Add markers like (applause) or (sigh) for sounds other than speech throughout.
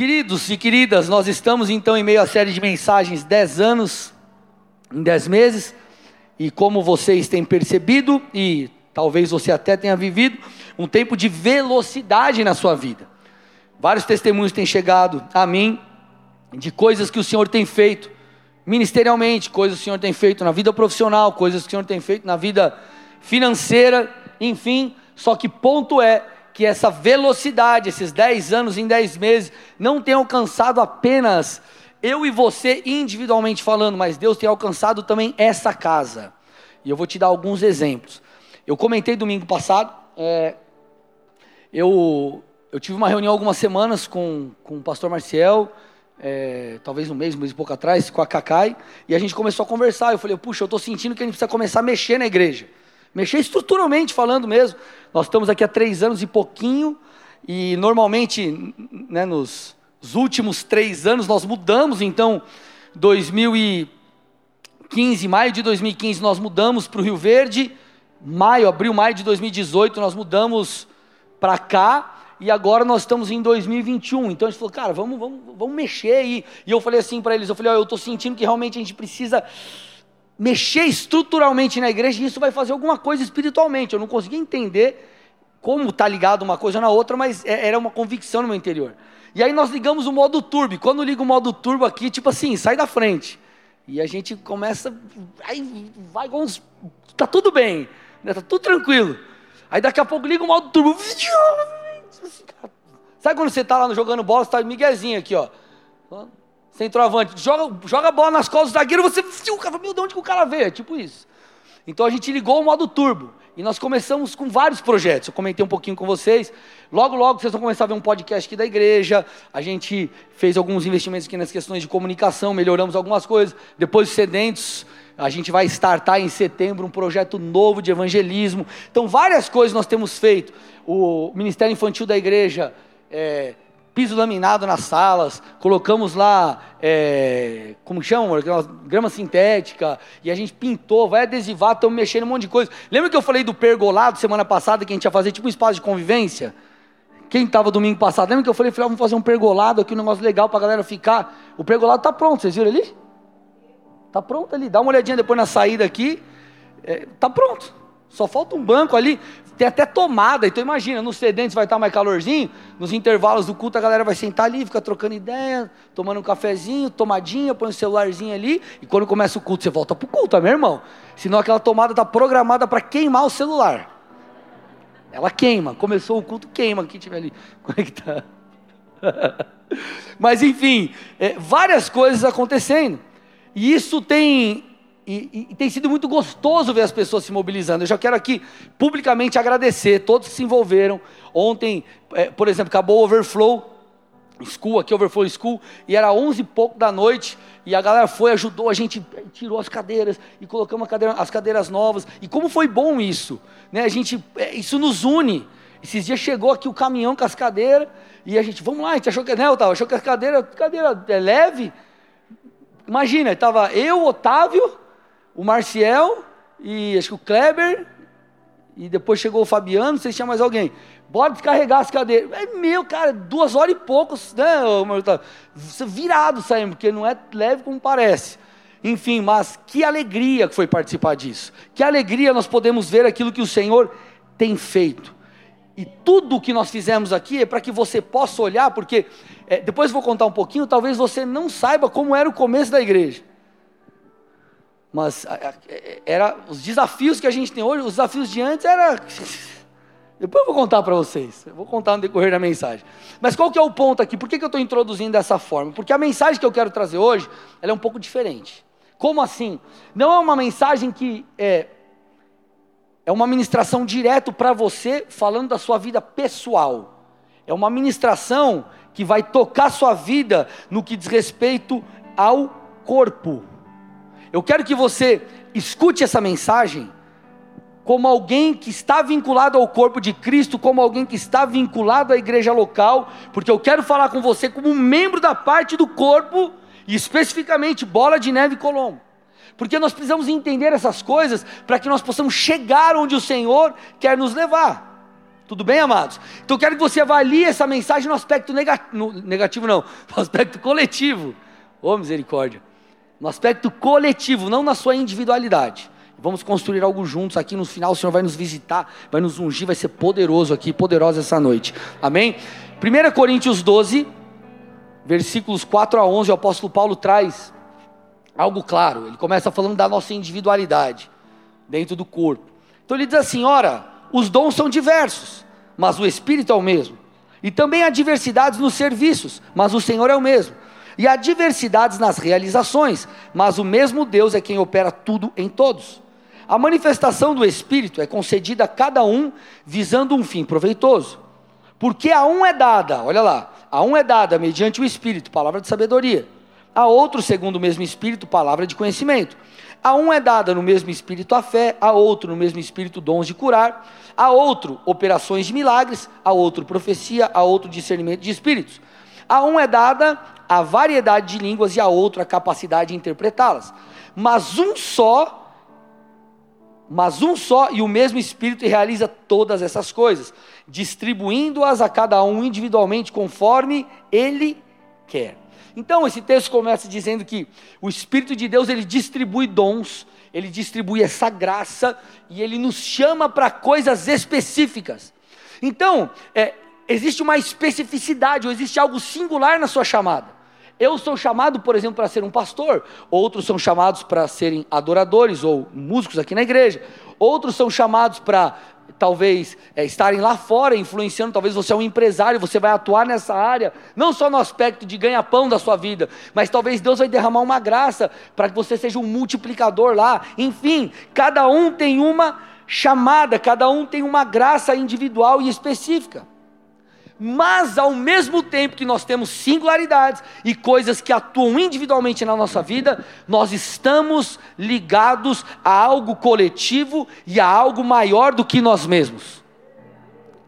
Queridos e queridas, nós estamos então em meio à série de mensagens 10 anos em 10 meses, e como vocês têm percebido, e talvez você até tenha vivido, um tempo de velocidade na sua vida. Vários testemunhos têm chegado a mim de coisas que o Senhor tem feito ministerialmente, coisas que o Senhor tem feito na vida profissional, coisas que o Senhor tem feito na vida financeira, enfim. Só que ponto é que essa velocidade, esses 10 anos em 10 meses, não tem alcançado apenas eu e você individualmente falando, mas Deus tem alcançado também essa casa. E eu vou te dar alguns exemplos. Eu comentei domingo passado, é, eu, eu tive uma reunião algumas semanas com, com o pastor Marcial, é, talvez um mês, um mês e pouco atrás, com a Cacai, e a gente começou a conversar. Eu falei, puxa, eu estou sentindo que a gente precisa começar a mexer na igreja. Mexer estruturalmente falando mesmo. Nós estamos aqui há três anos e pouquinho, e normalmente, né, nos os últimos três anos nós mudamos, então, 2015, maio de 2015, nós mudamos para o Rio Verde, maio, abril, maio de 2018, nós mudamos para cá, e agora nós estamos em 2021. Então a gente falou, cara, vamos, vamos, vamos mexer aí. E eu falei assim para eles, eu falei, ó, eu estou sentindo que realmente a gente precisa mexer estruturalmente na igreja e isso vai fazer alguma coisa espiritualmente. Eu não conseguia entender como está ligado uma coisa na outra, mas é, era uma convicção no meu interior. E aí nós ligamos o modo turbo. Quando liga o modo turbo aqui, tipo assim, sai da frente. E a gente começa, aí vai com uns, tá tudo bem, né? tá tudo tranquilo. Aí daqui a pouco liga o modo turbo. Sabe quando você tá lá jogando bola, você tá miguezinho aqui, ó. Centroavante, joga, joga a bola nas costas do zagueiro, você, o cara, meu, de onde que o cara veio? É tipo isso. Então a gente ligou o modo turbo. E nós começamos com vários projetos. Eu comentei um pouquinho com vocês. Logo, logo, vocês vão começar a ver um podcast aqui da igreja. A gente fez alguns investimentos aqui nas questões de comunicação, melhoramos algumas coisas. Depois dos sedentos, a gente vai startar em setembro um projeto novo de evangelismo. Então, várias coisas nós temos feito. O Ministério Infantil da Igreja é, piso laminado nas salas, colocamos lá, é, como chama, grama sintética, e a gente pintou, vai adesivar, estamos mexendo um monte de coisa. Lembra que eu falei do pergolado semana passada, que a gente ia fazer tipo um espaço de convivência? Quem estava domingo passado, lembra que eu falei, falei, ah, vamos fazer um pergolado aqui, um negócio legal para a galera ficar. O pergolado está pronto, vocês viram ali? Está pronto ali, dá uma olhadinha depois na saída aqui, está é, tá pronto. Só falta um banco ali. Tem até tomada, então imagina, nos sedentes vai estar mais calorzinho, nos intervalos do culto a galera vai sentar ali, fica trocando ideia, tomando um cafezinho, tomadinha, põe o um celularzinho ali, e quando começa o culto, você volta para o culto, é meu irmão? Senão aquela tomada está programada para queimar o celular. Ela queima, começou o culto, queima, quem tiver ali (laughs) conectado. Mas enfim, é, várias coisas acontecendo. E isso tem e, e, tem sido muito gostoso ver as pessoas se mobilizando. Eu já quero aqui publicamente agradecer todos que se envolveram. Ontem, é, por exemplo, acabou o Overflow School, aqui Overflow School, e era 11 e pouco da noite, e a galera foi, ajudou, a gente tirou as cadeiras e colocamos cadeira, as cadeiras novas. E como foi bom isso, né? A gente, é, isso nos une. Esses dias chegou aqui o caminhão com as cadeiras, e a gente, vamos lá, a gente achou que, né, Otávio, achou que a cadeira, cadeira é leve. Imagina, estava eu, Otávio, o Marcial e acho que o Kleber, e depois chegou o Fabiano, não sei se tinha mais alguém. Bora descarregar as cadeiras. É meu, cara, duas horas e poucos, né, virado saímos, porque não é leve como parece. Enfim, mas que alegria que foi participar disso. Que alegria nós podemos ver aquilo que o Senhor tem feito. E tudo o que nós fizemos aqui é para que você possa olhar, porque é, depois vou contar um pouquinho, talvez você não saiba como era o começo da igreja. Mas era os desafios que a gente tem hoje, os desafios de antes era depois eu vou contar para vocês, eu vou contar no decorrer da mensagem. Mas qual que é o ponto aqui? Por que, que eu estou introduzindo dessa forma? Porque a mensagem que eu quero trazer hoje, ela é um pouco diferente. Como assim? Não é uma mensagem que é, é uma ministração direto para você, falando da sua vida pessoal. É uma ministração que vai tocar sua vida no que diz respeito ao corpo. Eu quero que você escute essa mensagem como alguém que está vinculado ao corpo de Cristo, como alguém que está vinculado à igreja local, porque eu quero falar com você como um membro da parte do corpo, e especificamente Bola de Neve Colombo. Porque nós precisamos entender essas coisas para que nós possamos chegar onde o Senhor quer nos levar. Tudo bem, amados? Então eu quero que você avalie essa mensagem no aspecto negativo, negativo não, (laughs) no aspecto coletivo. Ô oh, misericórdia. No aspecto coletivo, não na sua individualidade. Vamos construir algo juntos aqui no final. O Senhor vai nos visitar, vai nos ungir, vai ser poderoso aqui, poderosa essa noite. Amém? 1 Coríntios 12, versículos 4 a 11, o apóstolo Paulo traz algo claro. Ele começa falando da nossa individualidade dentro do corpo. Então ele diz assim: ora, os dons são diversos, mas o Espírito é o mesmo. E também há diversidades nos serviços, mas o Senhor é o mesmo. E há diversidades nas realizações, mas o mesmo Deus é quem opera tudo em todos. A manifestação do Espírito é concedida a cada um visando um fim proveitoso. Porque a um é dada, olha lá, a um é dada mediante o Espírito, palavra de sabedoria. A outro, segundo o mesmo Espírito, palavra de conhecimento. A um é dada no mesmo Espírito a fé, a outro no mesmo Espírito dons de curar, a outro operações de milagres, a outro profecia, a outro discernimento de espíritos. A um é dada a variedade de línguas e a outro a capacidade de interpretá-las. Mas um só mas um só e o mesmo Espírito realiza todas essas coisas, distribuindo-as a cada um individualmente conforme ele quer. Então, esse texto começa dizendo que o Espírito de Deus ele distribui dons, ele distribui essa graça e ele nos chama para coisas específicas. Então, é, existe uma especificidade, ou existe algo singular na sua chamada. Eu sou chamado, por exemplo, para ser um pastor, outros são chamados para serem adoradores ou músicos aqui na igreja, outros são chamados para talvez é, estarem lá fora influenciando, talvez você é um empresário, você vai atuar nessa área, não só no aspecto de ganhar pão da sua vida, mas talvez Deus vai derramar uma graça para que você seja um multiplicador lá. Enfim, cada um tem uma chamada, cada um tem uma graça individual e específica mas ao mesmo tempo que nós temos singularidades e coisas que atuam individualmente na nossa vida, nós estamos ligados a algo coletivo e a algo maior do que nós mesmos.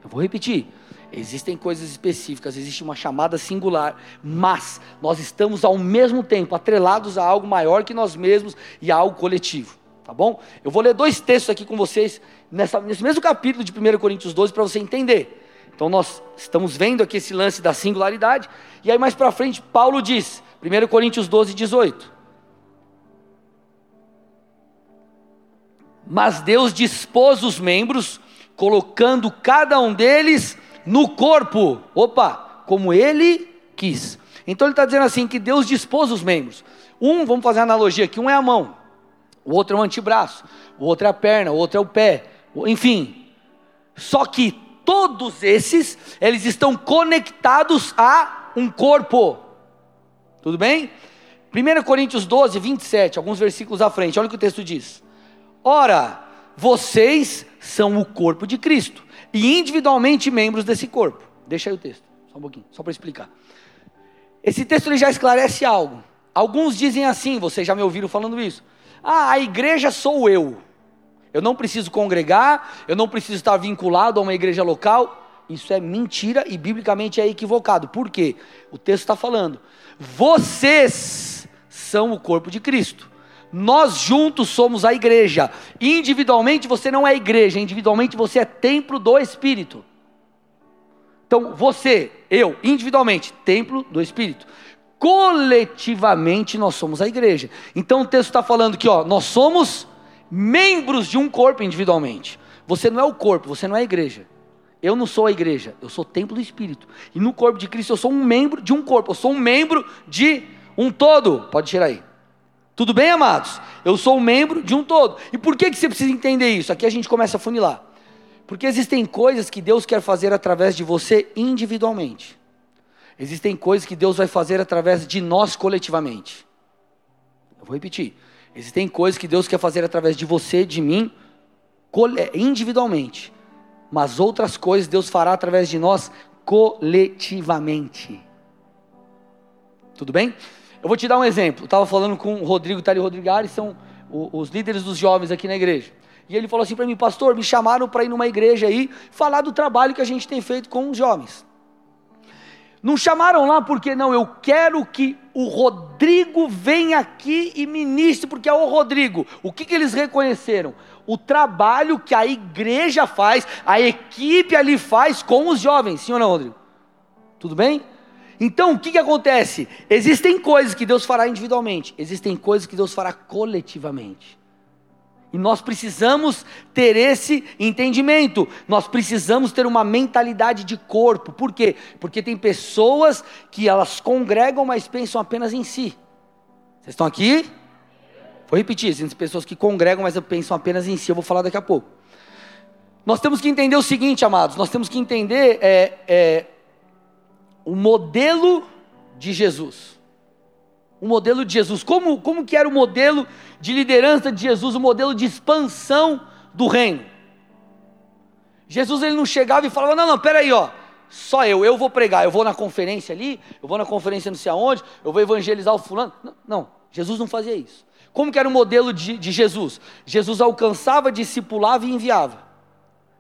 Eu vou repetir. Existem coisas específicas, existe uma chamada singular, mas nós estamos ao mesmo tempo atrelados a algo maior que nós mesmos e a algo coletivo, tá bom? Eu vou ler dois textos aqui com vocês nessa, nesse mesmo capítulo de 1 Coríntios 12 para você entender. Então nós estamos vendo aqui esse lance da singularidade. E aí mais para frente, Paulo diz, 1 Coríntios 12, 18. Mas Deus dispôs os membros, colocando cada um deles no corpo. Opa, como ele quis. Então ele está dizendo assim: que Deus dispôs os membros. Um, vamos fazer uma analogia aqui: um é a mão, o outro é o antebraço, o outro é a perna, o outro é o pé, enfim. Só que todos esses, eles estão conectados a um corpo. Tudo bem? 1 Coríntios 12, 27, alguns versículos à frente, olha o que o texto diz. Ora, vocês são o corpo de Cristo e individualmente membros desse corpo. Deixa aí o texto, só um pouquinho, só para explicar. Esse texto ele já esclarece algo. Alguns dizem assim, vocês já me ouviram falando isso. Ah, a igreja sou eu. Eu não preciso congregar, eu não preciso estar vinculado a uma igreja local. Isso é mentira e biblicamente é equivocado. Por quê? O texto está falando: vocês são o corpo de Cristo. Nós juntos somos a igreja. Individualmente você não é igreja, individualmente você é templo do Espírito. Então, você, eu, individualmente, templo do Espírito. Coletivamente nós somos a igreja. Então o texto está falando que ó, nós somos membros de um corpo individualmente. Você não é o corpo, você não é a igreja. Eu não sou a igreja, eu sou o templo do Espírito. E no corpo de Cristo eu sou um membro de um corpo, eu sou um membro de um todo. Pode tirar aí. Tudo bem, amados? Eu sou um membro de um todo. E por que, que você precisa entender isso? Aqui a gente começa a funilar. Porque existem coisas que Deus quer fazer através de você individualmente. Existem coisas que Deus vai fazer através de nós coletivamente. Eu vou repetir. Existem coisas que Deus quer fazer através de você, de mim, individualmente. Mas outras coisas Deus fará através de nós coletivamente. Tudo bem? Eu vou te dar um exemplo. Estava falando com o Rodrigo Tali Rodrigues, são os líderes dos jovens aqui na igreja. E ele falou assim para mim, pastor, me chamaram para ir numa igreja aí falar do trabalho que a gente tem feito com os jovens. Não chamaram lá porque não, eu quero que o Rodrigo venha aqui e ministre, porque é o Rodrigo. O que, que eles reconheceram? O trabalho que a igreja faz, a equipe ali faz com os jovens, sim ou não, Rodrigo? Tudo bem? Então, o que, que acontece? Existem coisas que Deus fará individualmente, existem coisas que Deus fará coletivamente. E nós precisamos ter esse entendimento. Nós precisamos ter uma mentalidade de corpo. Por quê? Porque tem pessoas que elas congregam, mas pensam apenas em si. Vocês estão aqui? Vou repetir, tem pessoas que congregam, mas pensam apenas em si. Eu vou falar daqui a pouco. Nós temos que entender o seguinte, amados. Nós temos que entender é, é, o modelo de Jesus o modelo de Jesus. Como, como que era o modelo de liderança de Jesus, o modelo de expansão do reino? Jesus ele não chegava e falava, não, não, peraí, ó, só eu, eu vou pregar, eu vou na conferência ali, eu vou na conferência não sei aonde, eu vou evangelizar o fulano. Não, não Jesus não fazia isso. Como que era o modelo de, de Jesus? Jesus alcançava, discipulava e enviava.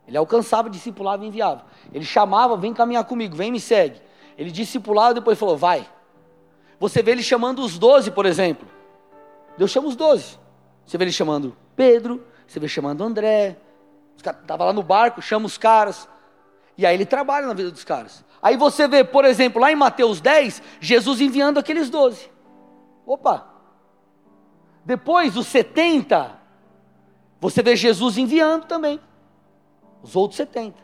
Ele alcançava, discipulava e enviava. Ele chamava, vem caminhar comigo, vem me segue. Ele discipulava e depois falou, vai. Você vê ele chamando os doze, por exemplo. Deus chama os doze. Você vê ele chamando Pedro, você vê chamando André. Estava lá no barco, chama os caras. E aí ele trabalha na vida dos caras. Aí você vê, por exemplo, lá em Mateus 10, Jesus enviando aqueles doze. Opa! Depois, os 70, você vê Jesus enviando também. Os outros 70.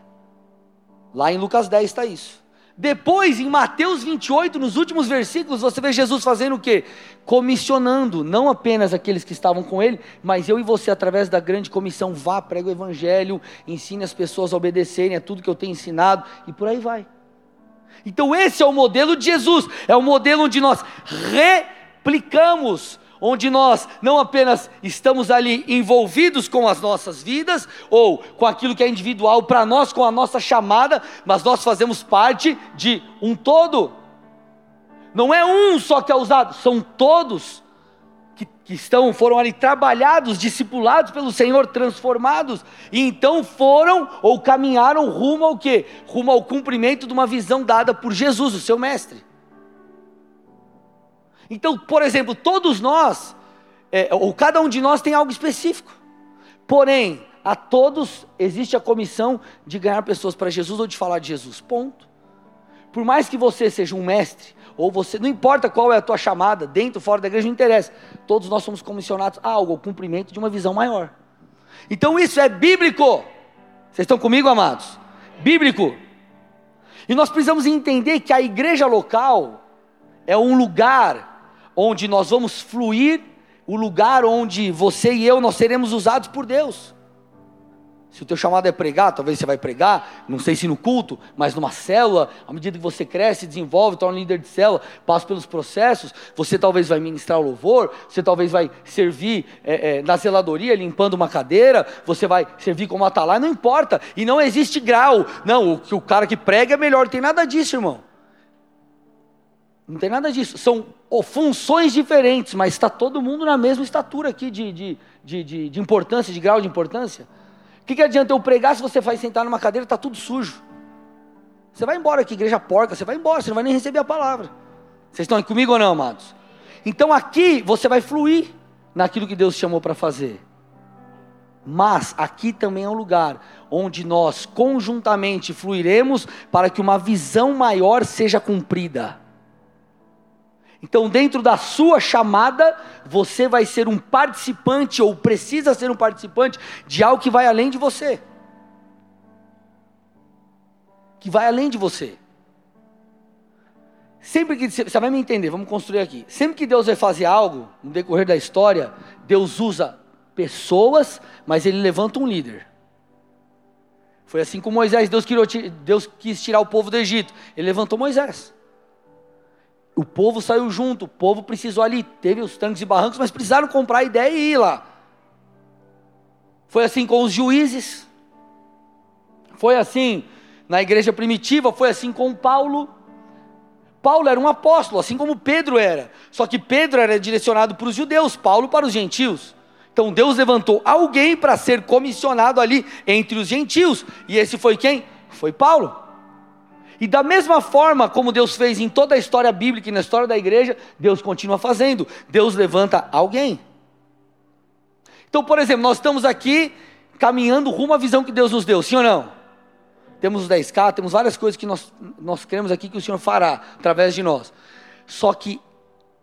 Lá em Lucas 10 está isso. Depois, em Mateus 28, nos últimos versículos, você vê Jesus fazendo o quê? Comissionando, não apenas aqueles que estavam com ele, mas eu e você, através da grande comissão, vá, prega o evangelho, ensine as pessoas a obedecerem a tudo que eu tenho ensinado, e por aí vai. Então, esse é o modelo de Jesus, é o modelo onde nós replicamos onde nós não apenas estamos ali envolvidos com as nossas vidas, ou com aquilo que é individual para nós, com a nossa chamada, mas nós fazemos parte de um todo. Não é um só que é usado, são todos que, que estão, foram ali trabalhados, discipulados pelo Senhor, transformados, e então foram ou caminharam rumo ao quê? Rumo ao cumprimento de uma visão dada por Jesus, o seu mestre. Então, por exemplo, todos nós, é, ou cada um de nós tem algo específico. Porém, a todos existe a comissão de ganhar pessoas para Jesus ou de falar de Jesus. Ponto. Por mais que você seja um mestre, ou você, não importa qual é a tua chamada, dentro fora da igreja, não interessa. Todos nós somos comissionados a algo, ao cumprimento de uma visão maior. Então isso é bíblico. Vocês estão comigo, amados? Bíblico. E nós precisamos entender que a igreja local é um lugar onde nós vamos fluir, o lugar onde você e eu nós seremos usados por Deus. Se o teu chamado é pregar, talvez você vai pregar, não sei se no culto, mas numa célula, à medida que você cresce, desenvolve, torna líder de célula, passa pelos processos, você talvez vai ministrar louvor, você talvez vai servir é, é, na zeladoria, limpando uma cadeira, você vai servir como atalai, não importa, e não existe grau, não, o, o cara que prega é melhor, não tem nada disso, irmão. Não tem nada disso. São funções diferentes, mas está todo mundo na mesma estatura aqui de, de, de, de, de importância, de grau de importância. O que, que adianta eu pregar se você vai sentar numa cadeira e está tudo sujo? Você vai embora aqui, igreja porca, você vai embora, você não vai nem receber a palavra. Vocês estão aqui comigo ou não, amados? Então aqui você vai fluir naquilo que Deus chamou para fazer. Mas aqui também é um lugar onde nós conjuntamente fluiremos para que uma visão maior seja cumprida. Então, dentro da sua chamada, você vai ser um participante, ou precisa ser um participante, de algo que vai além de você. Que vai além de você. Sempre que você vai me entender, vamos construir aqui. Sempre que Deus vai fazer algo, no decorrer da história, Deus usa pessoas, mas ele levanta um líder. Foi assim com Moisés, Deus, Deus quis tirar o povo do Egito, ele levantou Moisés. O povo saiu junto, o povo precisou ali, teve os tanques e barrancos, mas precisaram comprar a ideia e ir lá. Foi assim com os juízes, foi assim na igreja primitiva, foi assim com Paulo. Paulo era um apóstolo, assim como Pedro era. Só que Pedro era direcionado para os judeus, Paulo para os gentios. Então Deus levantou alguém para ser comissionado ali entre os gentios. E esse foi quem? Foi Paulo. E da mesma forma como Deus fez em toda a história bíblica e na história da igreja, Deus continua fazendo. Deus levanta alguém. Então, por exemplo, nós estamos aqui caminhando rumo à visão que Deus nos deu, sim ou não? Temos os 10K, temos várias coisas que nós, nós queremos aqui que o Senhor fará através de nós. Só que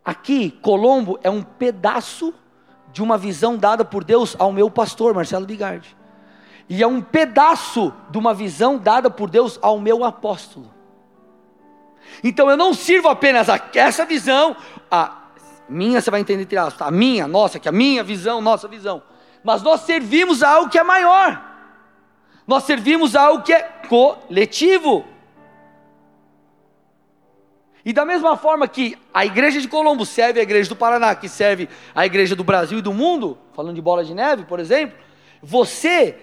aqui, Colombo é um pedaço de uma visão dada por Deus ao meu pastor, Marcelo Bigardi. E é um pedaço de uma visão dada por Deus ao meu apóstolo. Então eu não sirvo apenas a essa visão, a minha você vai entender a minha, nossa, que a minha visão, nossa visão. Mas nós servimos a algo que é maior. Nós servimos a algo que é coletivo. E da mesma forma que a igreja de Colombo serve a igreja do Paraná, que serve a igreja do Brasil e do mundo, falando de bola de neve, por exemplo, você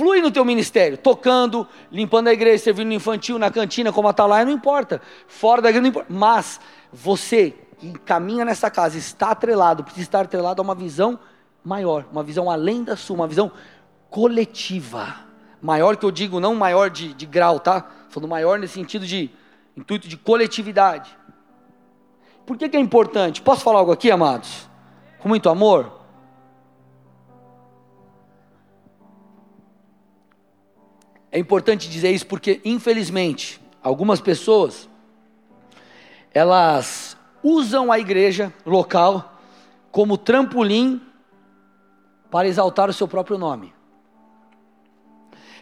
flui no teu ministério, tocando, limpando a igreja, servindo no infantil, na cantina, como atalaia, não importa. Fora da igreja não importa. Mas você que caminha nessa casa está atrelado, precisa estar atrelado a uma visão maior, uma visão além da sua, uma visão coletiva. Maior que eu digo, não maior de, de grau, tá? Falando maior nesse sentido de intuito de coletividade. Por que, que é importante? Posso falar algo aqui, amados? Com muito amor? É importante dizer isso porque, infelizmente, algumas pessoas elas usam a igreja local como trampolim para exaltar o seu próprio nome.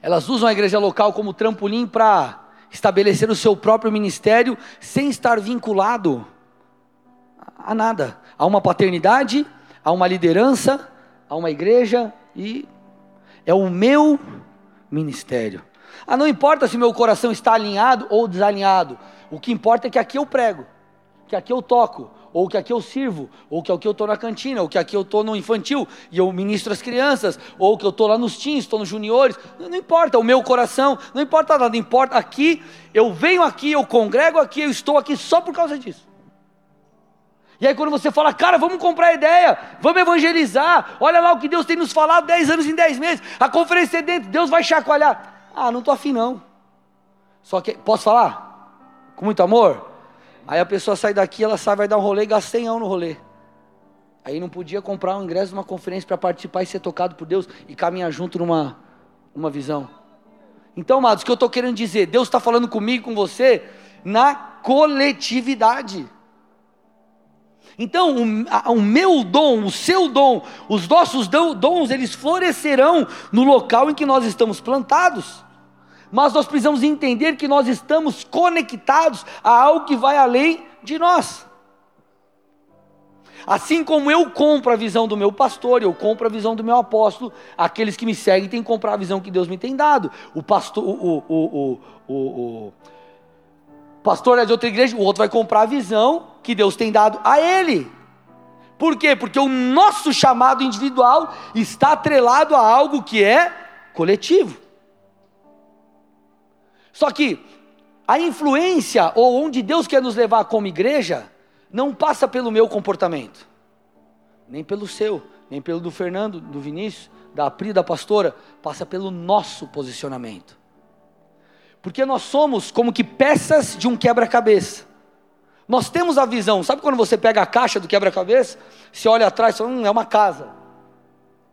Elas usam a igreja local como trampolim para estabelecer o seu próprio ministério sem estar vinculado a nada, a uma paternidade, a uma liderança, a uma igreja e é o meu ministério. Ah, não importa se meu coração está alinhado ou desalinhado. O que importa é que aqui eu prego, que aqui eu toco, ou que aqui eu sirvo, ou que aqui eu estou na cantina, ou que aqui eu estou no infantil e eu ministro as crianças, ou que eu estou lá nos teens, estou nos juniores, não, não, importa, o meu coração, não importa nada, importa aqui, eu venho aqui, eu congrego aqui, eu estou aqui só por causa disso. E aí quando você fala, cara, vamos comprar ideia, vamos evangelizar, olha lá o que Deus tem nos falado 10 anos em 10 meses, a conferência é dentro, Deus vai chacoalhar. Ah, não estou afim não. Só que, posso falar? Com muito amor? Aí a pessoa sai daqui, ela sai, vai dar um rolê e gasta 100 anos no rolê. Aí não podia comprar um ingresso de uma conferência para participar e ser tocado por Deus e caminhar junto numa uma visão. Então, amados, o que eu estou querendo dizer? Deus está falando comigo, com você, na coletividade. Então, o, a, o, meu dom, o seu dom, os nossos dons, eles florescerão no local em que nós estamos plantados mas nós precisamos entender que nós estamos conectados a algo que vai além de nós. Assim como eu compro a visão do meu pastor, eu compro a visão do meu apóstolo, aqueles que me seguem têm que comprar a visão que Deus me tem dado. O pastor, o, o, o, o, pastor é de outra igreja, o outro vai comprar a visão que Deus tem dado a ele. Por quê? Porque o nosso chamado individual está atrelado a algo que é coletivo. Só que a influência, ou onde Deus quer nos levar como igreja, não passa pelo meu comportamento, nem pelo seu, nem pelo do Fernando, do Vinícius, da Apri, da pastora, passa pelo nosso posicionamento. Porque nós somos como que peças de um quebra-cabeça. Nós temos a visão, sabe quando você pega a caixa do quebra-cabeça, você olha atrás e fala, hum, é uma casa.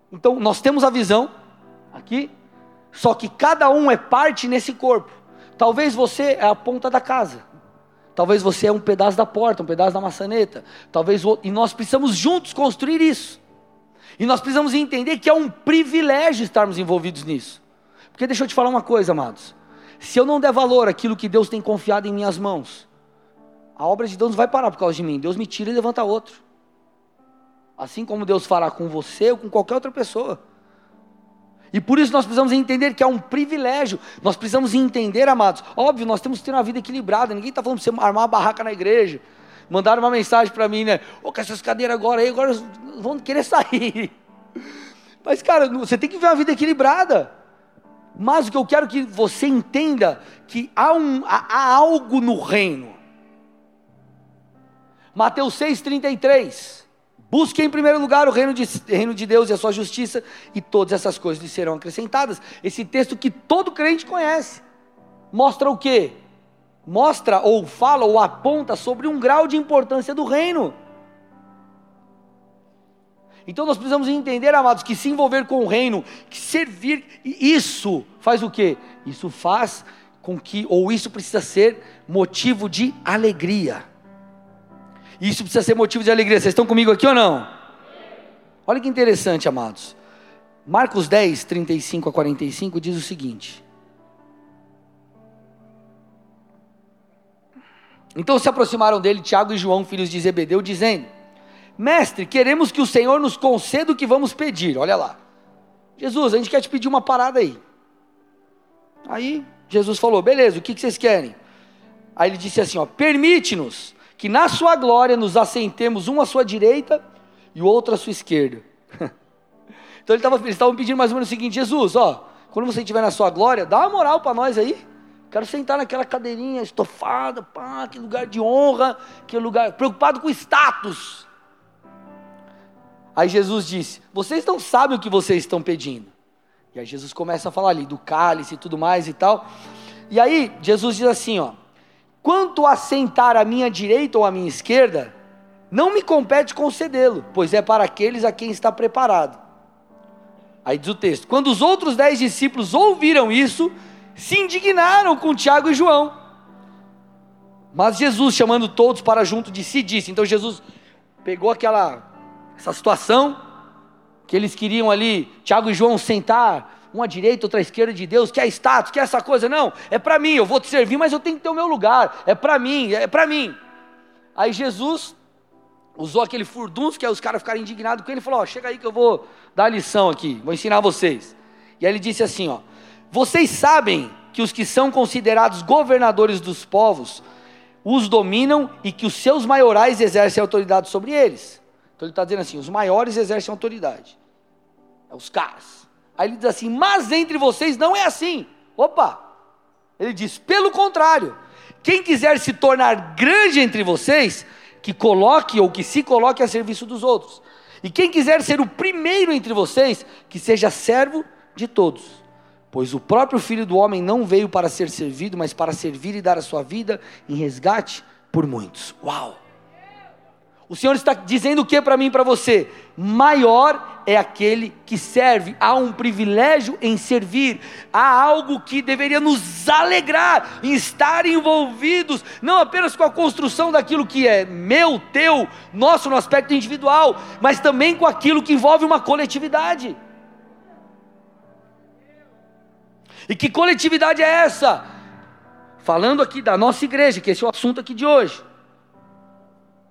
Então nós temos a visão aqui, só que cada um é parte nesse corpo. Talvez você é a ponta da casa. Talvez você é um pedaço da porta, um pedaço da maçaneta. Talvez e nós precisamos juntos construir isso. E nós precisamos entender que é um privilégio estarmos envolvidos nisso. Porque deixa eu te falar uma coisa, amados. Se eu não der valor àquilo que Deus tem confiado em minhas mãos, a obra de Deus não vai parar por causa de mim. Deus me tira e levanta outro. Assim como Deus fará com você ou com qualquer outra pessoa. E por isso nós precisamos entender que é um privilégio. Nós precisamos entender, amados. Óbvio, nós temos que ter uma vida equilibrada. Ninguém está falando para você armar uma barraca na igreja. Mandaram uma mensagem para mim, né? Ô, oh, com essas cadeiras agora aí, agora vão querer sair. (laughs) Mas, cara, você tem que ver uma vida equilibrada. Mas o que eu quero que você entenda que há, um, há, há algo no reino. Mateus 6,33. Busque em primeiro lugar o reino de, reino de Deus e a sua justiça, e todas essas coisas lhe serão acrescentadas. Esse texto que todo crente conhece, mostra o que? mostra ou fala ou aponta sobre um grau de importância do reino. Então nós precisamos entender, amados, que se envolver com o reino, que servir, isso faz o quê? Isso faz com que, ou isso precisa ser motivo de alegria. Isso precisa ser motivo de alegria. Vocês estão comigo aqui ou não? Olha que interessante, amados. Marcos 10, 35 a 45 diz o seguinte: Então se aproximaram dele Tiago e João, filhos de Zebedeu, dizendo: Mestre, queremos que o Senhor nos conceda o que vamos pedir. Olha lá. Jesus, a gente quer te pedir uma parada aí. Aí Jesus falou: Beleza, o que, que vocês querem? Aí ele disse assim: ó, Permite-nos que na sua glória nos assentemos um à sua direita e o outro à sua esquerda. (laughs) então ele tava, eles estavam pedindo mais ou menos o seguinte: Jesus, ó, quando você estiver na sua glória, dá uma moral para nós aí. Quero sentar naquela cadeirinha estofada, pá, que lugar de honra, que lugar preocupado com status. Aí Jesus disse: Vocês não sabem o que vocês estão pedindo. E aí Jesus começa a falar ali do cálice e tudo mais e tal. E aí Jesus diz assim, ó: Quanto a sentar à minha direita ou à minha esquerda, não me compete concedê-lo, pois é para aqueles a quem está preparado. Aí diz o texto: Quando os outros dez discípulos ouviram isso, se indignaram com Tiago e João. Mas Jesus, chamando todos para junto de si, disse: Então Jesus pegou aquela essa situação que eles queriam ali, Tiago e João sentar uma direita, outra esquerda de Deus, quer status, quer essa coisa, não, é para mim, eu vou te servir, mas eu tenho que ter o meu lugar, é para mim, é para mim. Aí Jesus usou aquele furdunço, que é os caras ficarem indignados com ele, falou: ó, chega aí que eu vou dar a lição aqui, vou ensinar vocês. E aí ele disse assim: ó, vocês sabem que os que são considerados governadores dos povos os dominam e que os seus maiorais exercem autoridade sobre eles. Então ele está dizendo assim: os maiores exercem autoridade. É os caras. Aí ele diz assim: mas entre vocês não é assim. Opa! Ele diz: pelo contrário, quem quiser se tornar grande entre vocês, que coloque ou que se coloque a serviço dos outros. E quem quiser ser o primeiro entre vocês, que seja servo de todos. Pois o próprio Filho do Homem não veio para ser servido, mas para servir e dar a sua vida em resgate por muitos. Uau! O Senhor está dizendo o que para mim e para você? Maior é aquele que serve, há um privilégio em servir, há algo que deveria nos alegrar em estar envolvidos, não apenas com a construção daquilo que é meu, teu, nosso no aspecto individual, mas também com aquilo que envolve uma coletividade. E que coletividade é essa? Falando aqui da nossa igreja, que esse é o assunto aqui de hoje.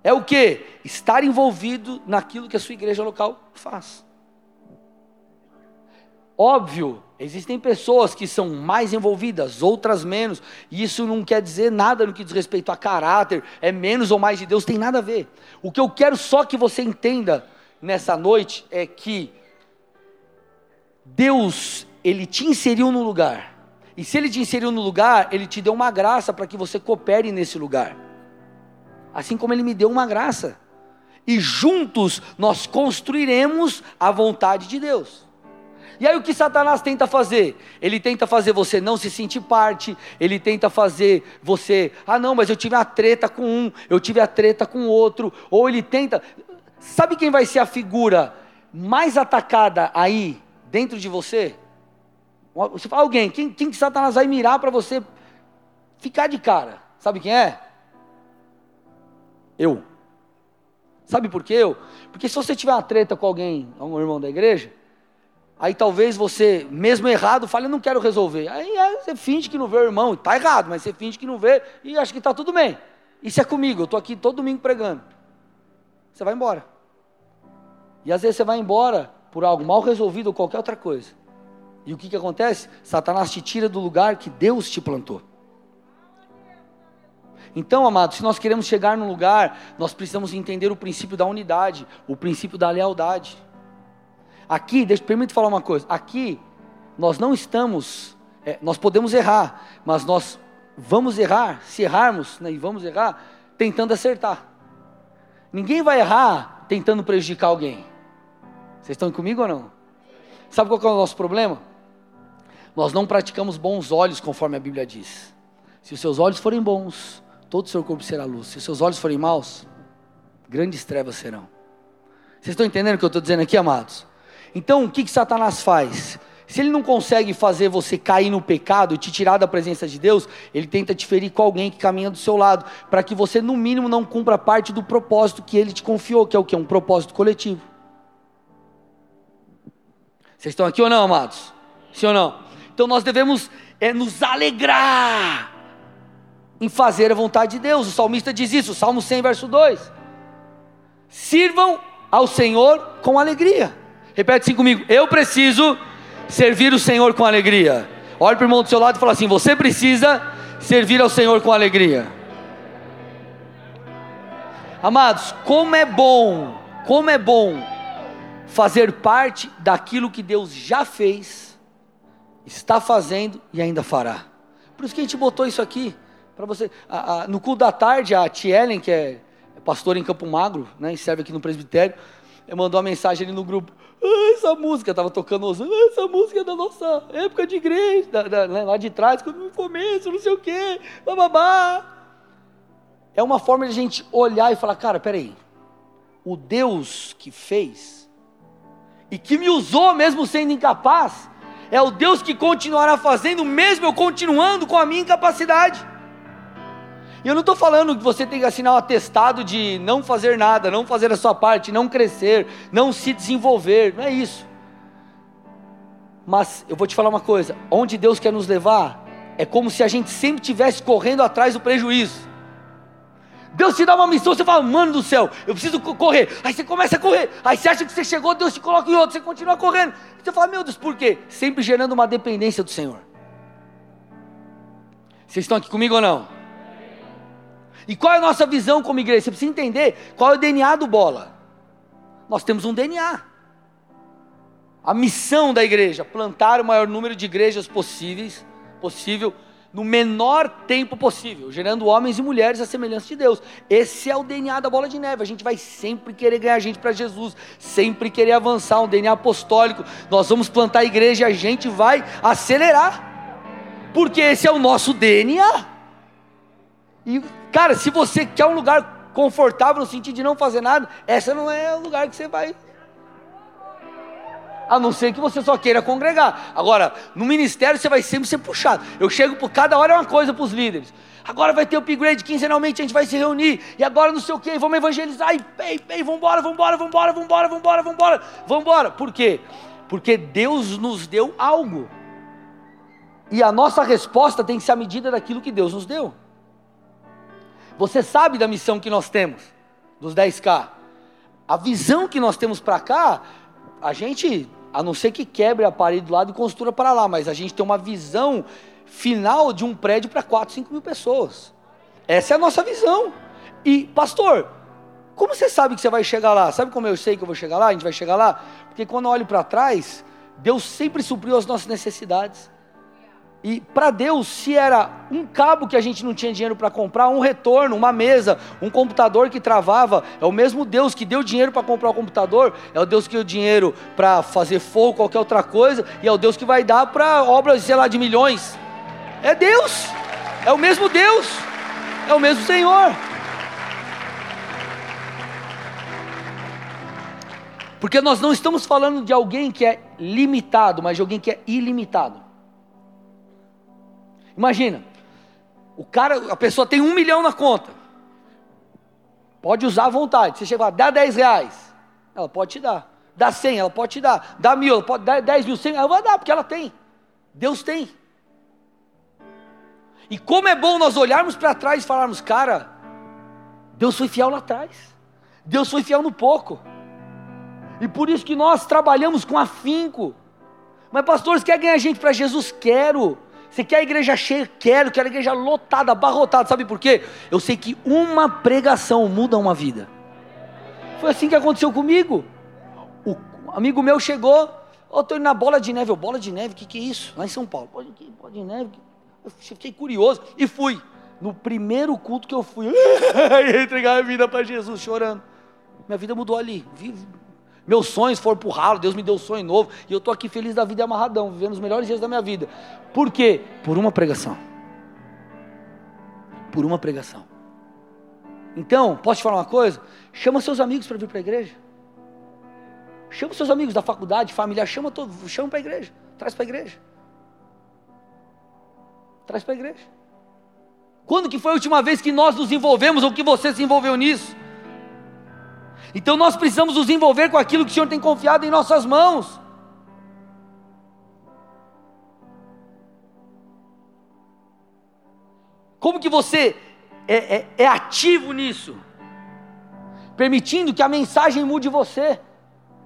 É o que? Estar envolvido naquilo que a sua igreja local faz. Óbvio, existem pessoas que são mais envolvidas, outras menos, e isso não quer dizer nada no que diz respeito a caráter, é menos ou mais de Deus, tem nada a ver. O que eu quero só que você entenda nessa noite é que Deus ele te inseriu no lugar. E se ele te inseriu no lugar, ele te deu uma graça para que você coopere nesse lugar. Assim como ele me deu uma graça. E juntos nós construiremos a vontade de Deus. E aí o que Satanás tenta fazer? Ele tenta fazer você não se sentir parte, ele tenta fazer você, ah não, mas eu tive a treta com um, eu tive a treta com outro, ou ele tenta. Sabe quem vai ser a figura mais atacada aí dentro de você? Você fala alguém, quem, quem que Satanás vai mirar para você ficar de cara? Sabe quem é? Eu. Sabe por quê eu? Porque se você tiver uma treta com alguém, um irmão da igreja, aí talvez você, mesmo errado, fale, eu não quero resolver. Aí é, você finge que não vê o irmão, está errado, mas você finge que não vê e acha que está tudo bem. Isso é comigo, eu estou aqui todo domingo pregando. Você vai embora. E às vezes você vai embora por algo mal resolvido ou qualquer outra coisa. E o que, que acontece? Satanás te tira do lugar que Deus te plantou. Então, amados, se nós queremos chegar num lugar, nós precisamos entender o princípio da unidade, o princípio da lealdade. Aqui, deixa, permite falar uma coisa. Aqui, nós não estamos, é, nós podemos errar, mas nós vamos errar, se errarmos, né, e vamos errar, tentando acertar. Ninguém vai errar tentando prejudicar alguém. Vocês estão comigo ou não? Sabe qual é o nosso problema? Nós não praticamos bons olhos, conforme a Bíblia diz. Se os seus olhos forem bons, todo o seu corpo será luz. Se os seus olhos forem maus, grandes trevas serão. Vocês estão entendendo o que eu estou dizendo aqui, amados? Então, o que, que Satanás faz? Se ele não consegue fazer você cair no pecado e te tirar da presença de Deus, ele tenta te ferir com alguém que caminha do seu lado, para que você, no mínimo, não cumpra parte do propósito que ele te confiou, que é o que? Um propósito coletivo. Vocês estão aqui ou não, amados? Sim ou não? Então nós devemos é, nos alegrar em fazer a vontade de Deus. O salmista diz isso, Salmo 100, verso 2. Sirvam ao Senhor com alegria. Repete assim comigo: eu preciso servir o Senhor com alegria. Olhe para o irmão do seu lado e fala assim: você precisa servir ao Senhor com alegria. Amados, como é bom, como é bom fazer parte daquilo que Deus já fez, está fazendo e ainda fará. Por isso que a gente botou isso aqui para você. A, a, no culto da tarde, a Tielen, que é pastora em Campo Magro, né, e serve aqui no presbitério, mandou uma mensagem ali no grupo. Ah, essa música, estava tocando, ah, essa música é da nossa época de igreja, da, da, né, lá de trás, no começo, não sei o quê, bababá. É uma forma de a gente olhar e falar, cara, peraí, o Deus que fez, e que me usou mesmo sendo incapaz, é o Deus que continuará fazendo, mesmo eu continuando com a minha incapacidade. E eu não estou falando que você tem que assinar um atestado de não fazer nada, não fazer a sua parte, não crescer, não se desenvolver, não é isso. Mas eu vou te falar uma coisa: onde Deus quer nos levar, é como se a gente sempre estivesse correndo atrás do prejuízo. Deus te dá uma missão, você fala, mano do céu, eu preciso correr. Aí você começa a correr. Aí você acha que você chegou, Deus te coloca em outro, você continua correndo. Você fala, meu Deus, por quê? Sempre gerando uma dependência do Senhor. Vocês estão aqui comigo ou não? E qual é a nossa visão como igreja? Você precisa entender qual é o DNA do bola. Nós temos um DNA. A missão da igreja, plantar o maior número de igrejas possíveis, possível, no menor tempo possível, gerando homens e mulheres à semelhança de Deus. Esse é o DNA da bola de neve. A gente vai sempre querer ganhar gente para Jesus, sempre querer avançar, um DNA apostólico. Nós vamos plantar a igreja e a gente vai acelerar. Porque esse é o nosso DNA. E Cara, se você quer um lugar confortável no sentido de não fazer nada, essa não é o lugar que você vai. A não ser que você só queira congregar. Agora, no ministério você vai sempre ser puxado. Eu chego por cada hora é uma coisa para os líderes. Agora vai ter upgrade quinzenalmente, a gente vai se reunir. E agora não sei o que, vamos evangelizar. E pei, pei, vambora, vambora, vambora, vambora, vambora, vambora, vambora. Por quê? Porque Deus nos deu algo. E a nossa resposta tem que ser a medida daquilo que Deus nos deu. Você sabe da missão que nós temos, dos 10K. A visão que nós temos para cá, a gente, a não ser que quebre a parede do lado e construa para lá, mas a gente tem uma visão final de um prédio para 4, 5 mil pessoas. Essa é a nossa visão. E, pastor, como você sabe que você vai chegar lá? Sabe como eu sei que eu vou chegar lá? A gente vai chegar lá? Porque quando eu olho para trás, Deus sempre supriu as nossas necessidades. E para Deus, se era um cabo que a gente não tinha dinheiro para comprar, um retorno, uma mesa, um computador que travava, é o mesmo Deus que deu dinheiro para comprar o computador, é o Deus que deu dinheiro para fazer fogo, qualquer outra coisa, e é o Deus que vai dar para obras, sei lá, de milhões. É Deus, é o mesmo Deus, é o mesmo Senhor. Porque nós não estamos falando de alguém que é limitado, mas de alguém que é ilimitado. Imagina, o cara, a pessoa tem um milhão na conta. Pode usar à vontade. Você chega lá, dá 10 reais. Ela pode te dar. Dá 100, ela pode te dar. Dá mil, ela pode dar 10 mil, 100, ela vai dar, porque ela tem. Deus tem. E como é bom nós olharmos para trás e falarmos, cara, Deus foi fiel lá atrás. Deus foi fiel no pouco. E por isso que nós trabalhamos com afinco. Mas pastores, quer ganhar gente para Jesus? Quero. Você quer a igreja cheia? Quero, quero a igreja lotada, abarrotada. Sabe por quê? Eu sei que uma pregação muda uma vida. Foi assim que aconteceu comigo. O amigo meu chegou, eu estou indo na bola de neve. Eu, bola de neve, o que, que é isso? Lá em São Paulo. Bola de, bola de neve. Eu fiquei curioso e fui. No primeiro culto que eu fui, eu (laughs) entregar a vida para Jesus, chorando. Minha vida mudou ali. Meus sonhos foram pro ralo, Deus me deu um sonho novo, e eu estou aqui feliz da vida e amarradão, vivendo os melhores dias da minha vida. Por quê? Por uma pregação. por uma pregação. Então, posso te falar uma coisa? Chama seus amigos para vir para a igreja. Chama seus amigos da faculdade, familiar, chama todo, chama para a igreja, traz para a igreja. Traz para a igreja. Quando que foi a última vez que nós nos envolvemos ou que você se envolveu nisso? Então nós precisamos nos envolver com aquilo que o Senhor tem confiado em nossas mãos. Como que você é, é, é ativo nisso? Permitindo que a mensagem mude você,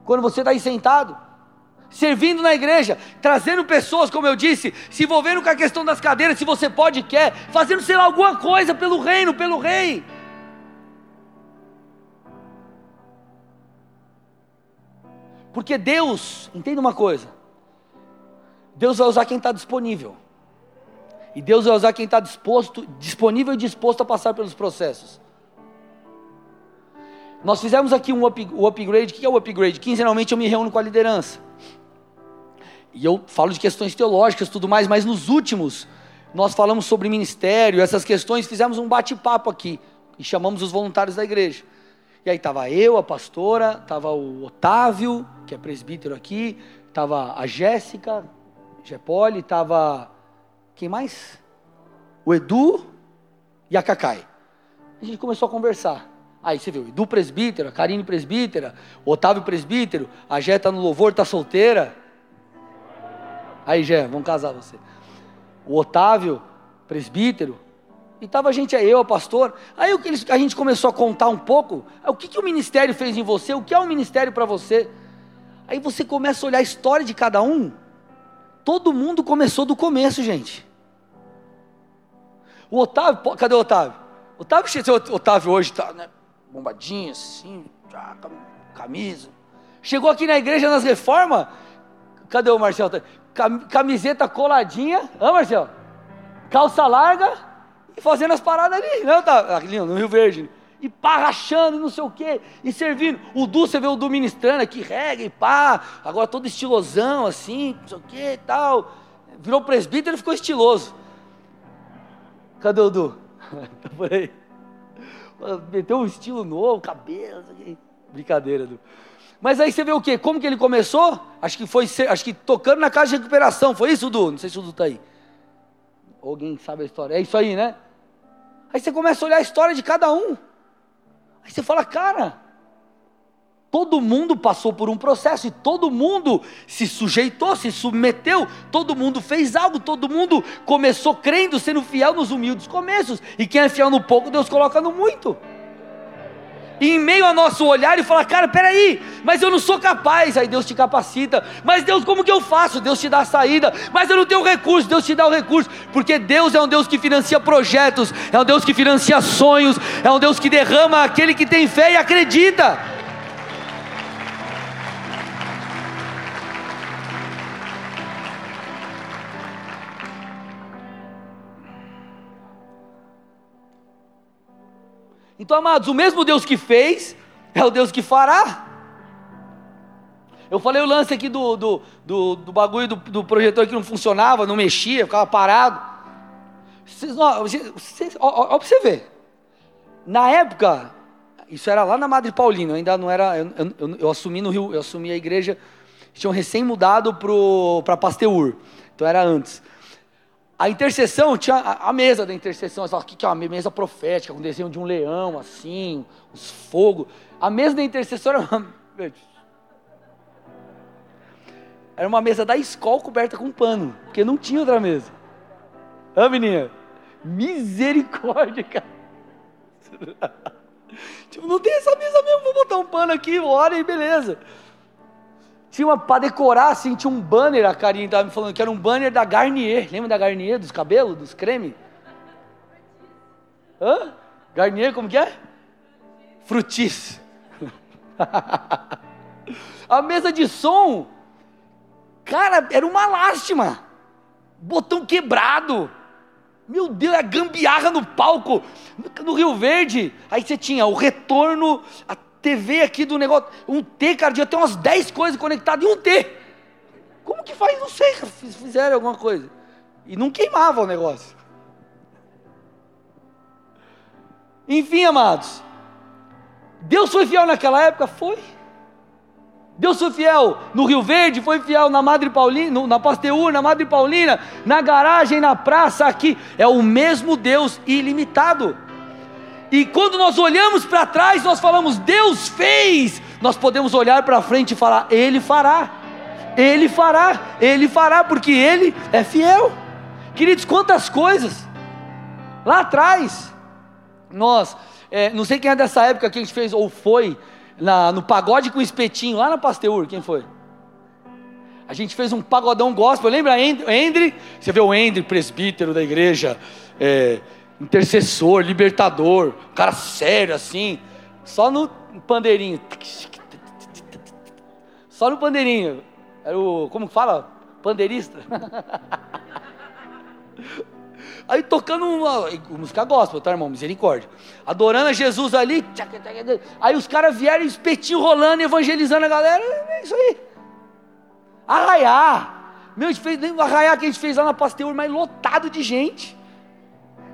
quando você está aí sentado servindo na igreja, trazendo pessoas, como eu disse, se envolvendo com a questão das cadeiras, se você pode quer, fazendo, sei lá, alguma coisa pelo reino, pelo rei. Porque Deus, entenda uma coisa, Deus vai usar quem está disponível. E Deus vai usar quem está disposto, disponível e disposto a passar pelos processos. Nós fizemos aqui um up, o upgrade. O que é o upgrade? Quinzenalmente eu me reúno com a liderança. E eu falo de questões teológicas tudo mais, mas nos últimos nós falamos sobre ministério, essas questões, fizemos um bate-papo aqui e chamamos os voluntários da igreja. E aí estava eu, a pastora, estava o Otávio, que é presbítero aqui, estava a Jéssica, Gepoli, estava quem mais? O Edu e a Cacai. A gente começou a conversar. Aí você viu, Edu presbítero, a Karine presbítera, Otávio presbítero, a Jé está no louvor, está solteira. Aí, Jé, vamos casar você. O Otávio, presbítero. E estava a gente aí, eu, pastor. Aí a gente começou a contar um pouco. O que, que o ministério fez em você? O que é o um ministério para você? Aí você começa a olhar a história de cada um. Todo mundo começou do começo, gente. O Otávio, cadê o Otávio? Otávio, o Otávio hoje está né, bombadinho assim, camisa. Chegou aqui na igreja nas reformas. Cadê o Marcelo? camiseta coladinha, ah Marcelo? Calça larga fazendo as paradas ali, não, tá, ali no Rio Verde. E pá, rachando e não sei o quê, e servindo. O Du, você vê o Du ministrando aqui, rega e pá, agora todo estilosão assim, não sei o quê e tal. Virou presbítero e ficou estiloso. Cadê o Du? (laughs) tá por aí. Meteu um estilo novo, cabelo, brincadeira, Du. Mas aí você vê o quê? Como que ele começou? Acho que foi, acho que tocando na casa de recuperação. Foi isso, Du? Não sei se o Du está aí. Alguém sabe a história? É isso aí, né? Aí você começa a olhar a história de cada um. Aí você fala, cara, todo mundo passou por um processo e todo mundo se sujeitou, se submeteu, todo mundo fez algo, todo mundo começou crendo, sendo fiel nos humildes começos. E quem é fiel no pouco, Deus coloca no muito em meio ao nosso olhar e falar, cara, peraí, mas eu não sou capaz, aí Deus te capacita, mas Deus, como que eu faço? Deus te dá a saída, mas eu não tenho recurso, Deus te dá o recurso, porque Deus é um Deus que financia projetos, é um Deus que financia sonhos, é um Deus que derrama aquele que tem fé e acredita. Então, amados, o mesmo Deus que fez é o Deus que fará. Eu falei o lance aqui do, do, do, do bagulho do, do, projetor que não funcionava, não mexia, ficava parado. Vocês, ó, vocês, ó, ó, pra você ver. Na época, isso era lá na Madre Paulina, eu ainda não era. Eu, eu, eu, assumi no Rio, eu assumi a igreja, tinham recém mudado para Pasteur. Então era antes. A intercessão tinha a, mesa da intercessão, o que é uma mesa profética, com desenho de um leão, assim, os fogos. A mesa da intercessão era uma, (laughs) era uma mesa da escola coberta com pano, porque não tinha outra mesa. Hã, menina? Misericórdia, cara. (laughs) tipo, não tem essa mesa mesmo, vou botar um pano aqui, hora e beleza. Tinha uma para decorar, assim, tinha um banner, a Karine estava me falando que era um banner da Garnier. Lembra da Garnier, dos cabelos, dos creme? Hã? Garnier, como que é? Frutis. (laughs) a mesa de som, cara, era uma lástima. Botão quebrado. Meu Deus, a gambiarra no palco, no Rio Verde. Aí você tinha o retorno, a TV aqui do negócio, um T, cara, tinha até umas 10 coisas conectadas em um T. Como que faz? Não sei, fizeram alguma coisa. E não queimava o negócio. Enfim, amados, Deus foi fiel naquela época? Foi. Deus foi fiel no Rio Verde, foi fiel na Madre Paulina, na Pasteur, na Madre Paulina, na garagem, na praça, aqui. É o mesmo Deus ilimitado. E quando nós olhamos para trás, nós falamos, Deus fez. Nós podemos olhar para frente e falar, Ele fará. Ele fará, Ele fará, porque Ele é fiel. Queridos, quantas coisas. Lá atrás, nós, é, não sei quem é dessa época que a gente fez, ou foi, na, no pagode com espetinho, lá na Pasteur, quem foi? A gente fez um pagodão gospel, lembra Endre? Você vê o Endre, presbítero da igreja, é, intercessor, libertador, cara sério assim, só no pandeirinho. Só no pandeirinho. Era o, como fala? Pandeirista. (laughs) Aí tocando uma, música gospel, tá, irmão? Misericórdia. Adorando a Jesus ali. Aí os caras vieram espetinho rolando, evangelizando a galera. É isso aí. Arraiar. Meu, a gente fez, o arraiar que a gente fez lá na Pasteur, mas lotado de gente.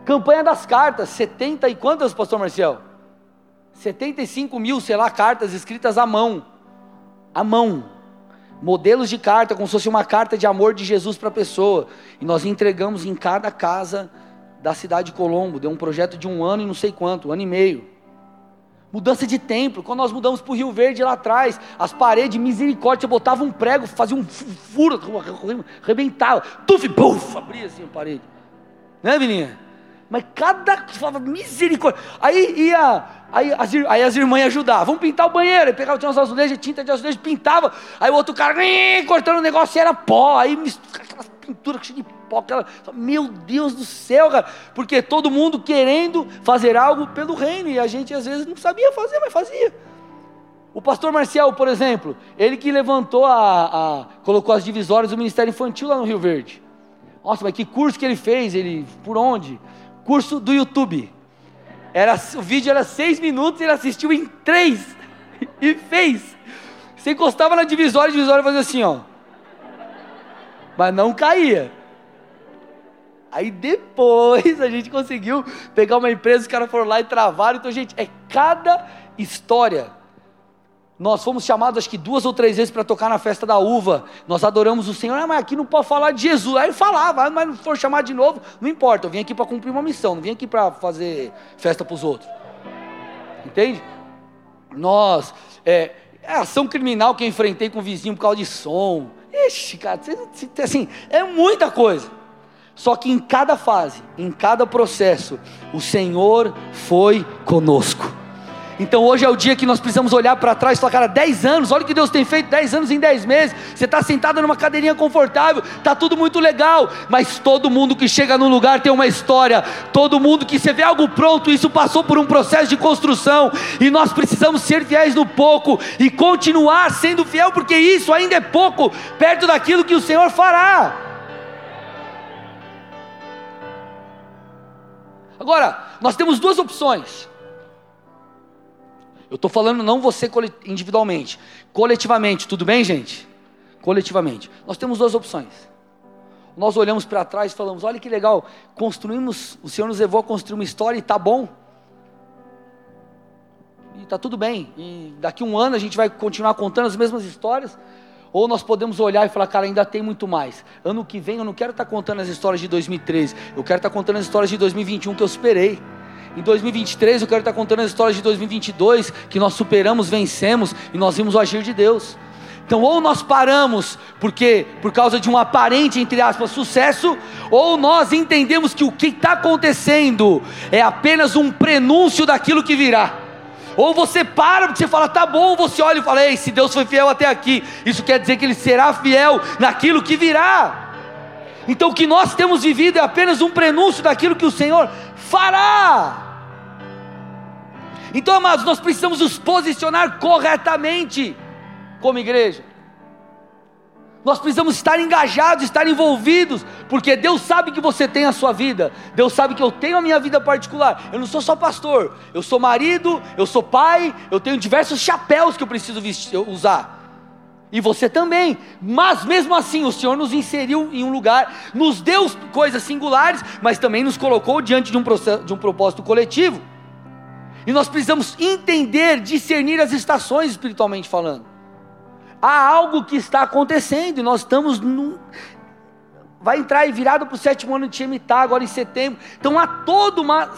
Campanha das cartas, 70 e quantas, pastor Marcial? 75 mil, sei lá, cartas escritas à mão. À mão modelos de carta, como se fosse uma carta de amor de Jesus para a pessoa. E nós entregamos em cada casa da cidade de Colombo. Deu um projeto de um ano e não sei quanto, um ano e meio. Mudança de templo. Quando nós mudamos para o Rio Verde lá atrás, as paredes, misericórdia, botava um prego, fazia um furo, arrebentava, tuf, buf, abria assim a parede. Né, menina? Mas cada. Falava, misericórdia. Aí ia. Aí as, aí as irmãs ajudavam. Vamos pintar o banheiro. Aí pegava, tinha uns azulejos, tinta de azulejo, pintava. Aí o outro cara cortando o negócio e era pó. Aí aquelas pinturas cheias de pó. Aquela, meu Deus do céu, cara. Porque todo mundo querendo fazer algo pelo reino. E a gente às vezes não sabia fazer, mas fazia. O pastor Marcial, por exemplo, ele que levantou a, a, colocou as divisórias do Ministério Infantil lá no Rio Verde. Nossa, mas que curso que ele fez? Ele, por onde? Curso do YouTube. Era, o vídeo era seis minutos, ele assistiu em três (laughs) e fez. Você encostava na divisória, a divisória fazia assim, ó. Mas não caía. Aí depois a gente conseguiu pegar uma empresa, os caras foram lá e travaram. Então, gente, é cada história nós fomos chamados acho que duas ou três vezes para tocar na festa da uva. Nós adoramos o Senhor, ah, mas aqui não pode falar de Jesus. Aí falava, ah, mas não for chamar de novo, não importa, eu vim aqui para cumprir uma missão, não vim aqui para fazer festa para os outros. Entende? Nós, é, é, ação criminal que eu enfrentei com o vizinho por causa de som. Ixi, cara, assim, é muita coisa. Só que em cada fase, em cada processo, o Senhor foi conosco. Então hoje é o dia que nós precisamos olhar para trás e falar, cara, 10 anos, olha o que Deus tem feito, 10 anos em 10 meses. Você está sentado numa cadeirinha confortável, está tudo muito legal, mas todo mundo que chega num lugar tem uma história. Todo mundo que você vê algo pronto, isso passou por um processo de construção, e nós precisamos ser fiéis no pouco e continuar sendo fiel, porque isso ainda é pouco perto daquilo que o Senhor fará. Agora, nós temos duas opções. Eu estou falando não você individualmente, coletivamente, tudo bem, gente? Coletivamente. Nós temos duas opções. Nós olhamos para trás e falamos: olha que legal, construímos, o Senhor nos levou a construir uma história e está bom. E está tudo bem. E daqui um ano a gente vai continuar contando as mesmas histórias. Ou nós podemos olhar e falar, cara, ainda tem muito mais. Ano que vem eu não quero estar tá contando as histórias de 2013, eu quero estar tá contando as histórias de 2021 que eu superei. Em 2023 eu quero estar contando as histórias de 2022 que nós superamos, vencemos e nós vimos o agir de Deus. Então, ou nós paramos porque por causa de um aparente, entre aspas, sucesso, ou nós entendemos que o que está acontecendo é apenas um prenúncio daquilo que virá. Ou você para porque você fala, tá bom, você olha e fala, ei, se Deus foi fiel até aqui, isso quer dizer que Ele será fiel naquilo que virá. Então o que nós temos vivido é apenas um prenúncio daquilo que o Senhor fará. Então, amados, nós precisamos nos posicionar corretamente como igreja. Nós precisamos estar engajados, estar envolvidos, porque Deus sabe que você tem a sua vida, Deus sabe que eu tenho a minha vida particular. Eu não sou só pastor, eu sou marido, eu sou pai, eu tenho diversos chapéus que eu preciso vestir, usar. E você também, mas mesmo assim, o Senhor nos inseriu em um lugar, nos deu coisas singulares, mas também nos colocou diante de um, processo, de um propósito coletivo. E nós precisamos entender, discernir as estações espiritualmente falando. Há algo que está acontecendo e nós estamos num, vai entrar e virado para o sétimo ano de Shemitah, agora em setembro. Então há toda uma,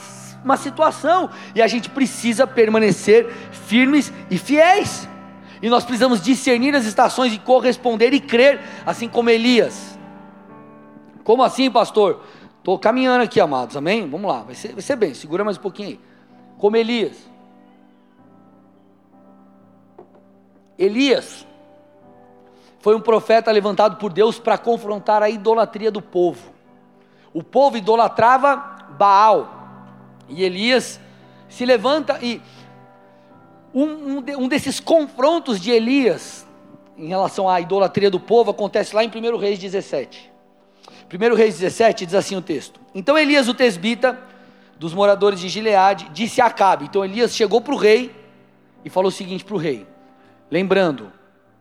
uma situação e a gente precisa permanecer firmes e fiéis. E nós precisamos discernir as estações e corresponder e crer, assim como Elias. Como assim, pastor? Estou caminhando aqui, amados, amém? Vamos lá, vai ser, vai ser bem, segura mais um pouquinho aí. Como Elias. Elias foi um profeta levantado por Deus para confrontar a idolatria do povo. O povo idolatrava Baal. E Elias se levanta e um, um, desses confrontos de Elias em relação à idolatria do povo acontece lá em 1 Reis 17. 1 Reis 17 diz assim o texto: Então Elias, o tesbita, dos moradores de Gileade, disse a Acabe. Então Elias chegou para o rei e falou o seguinte para o rei: Lembrando,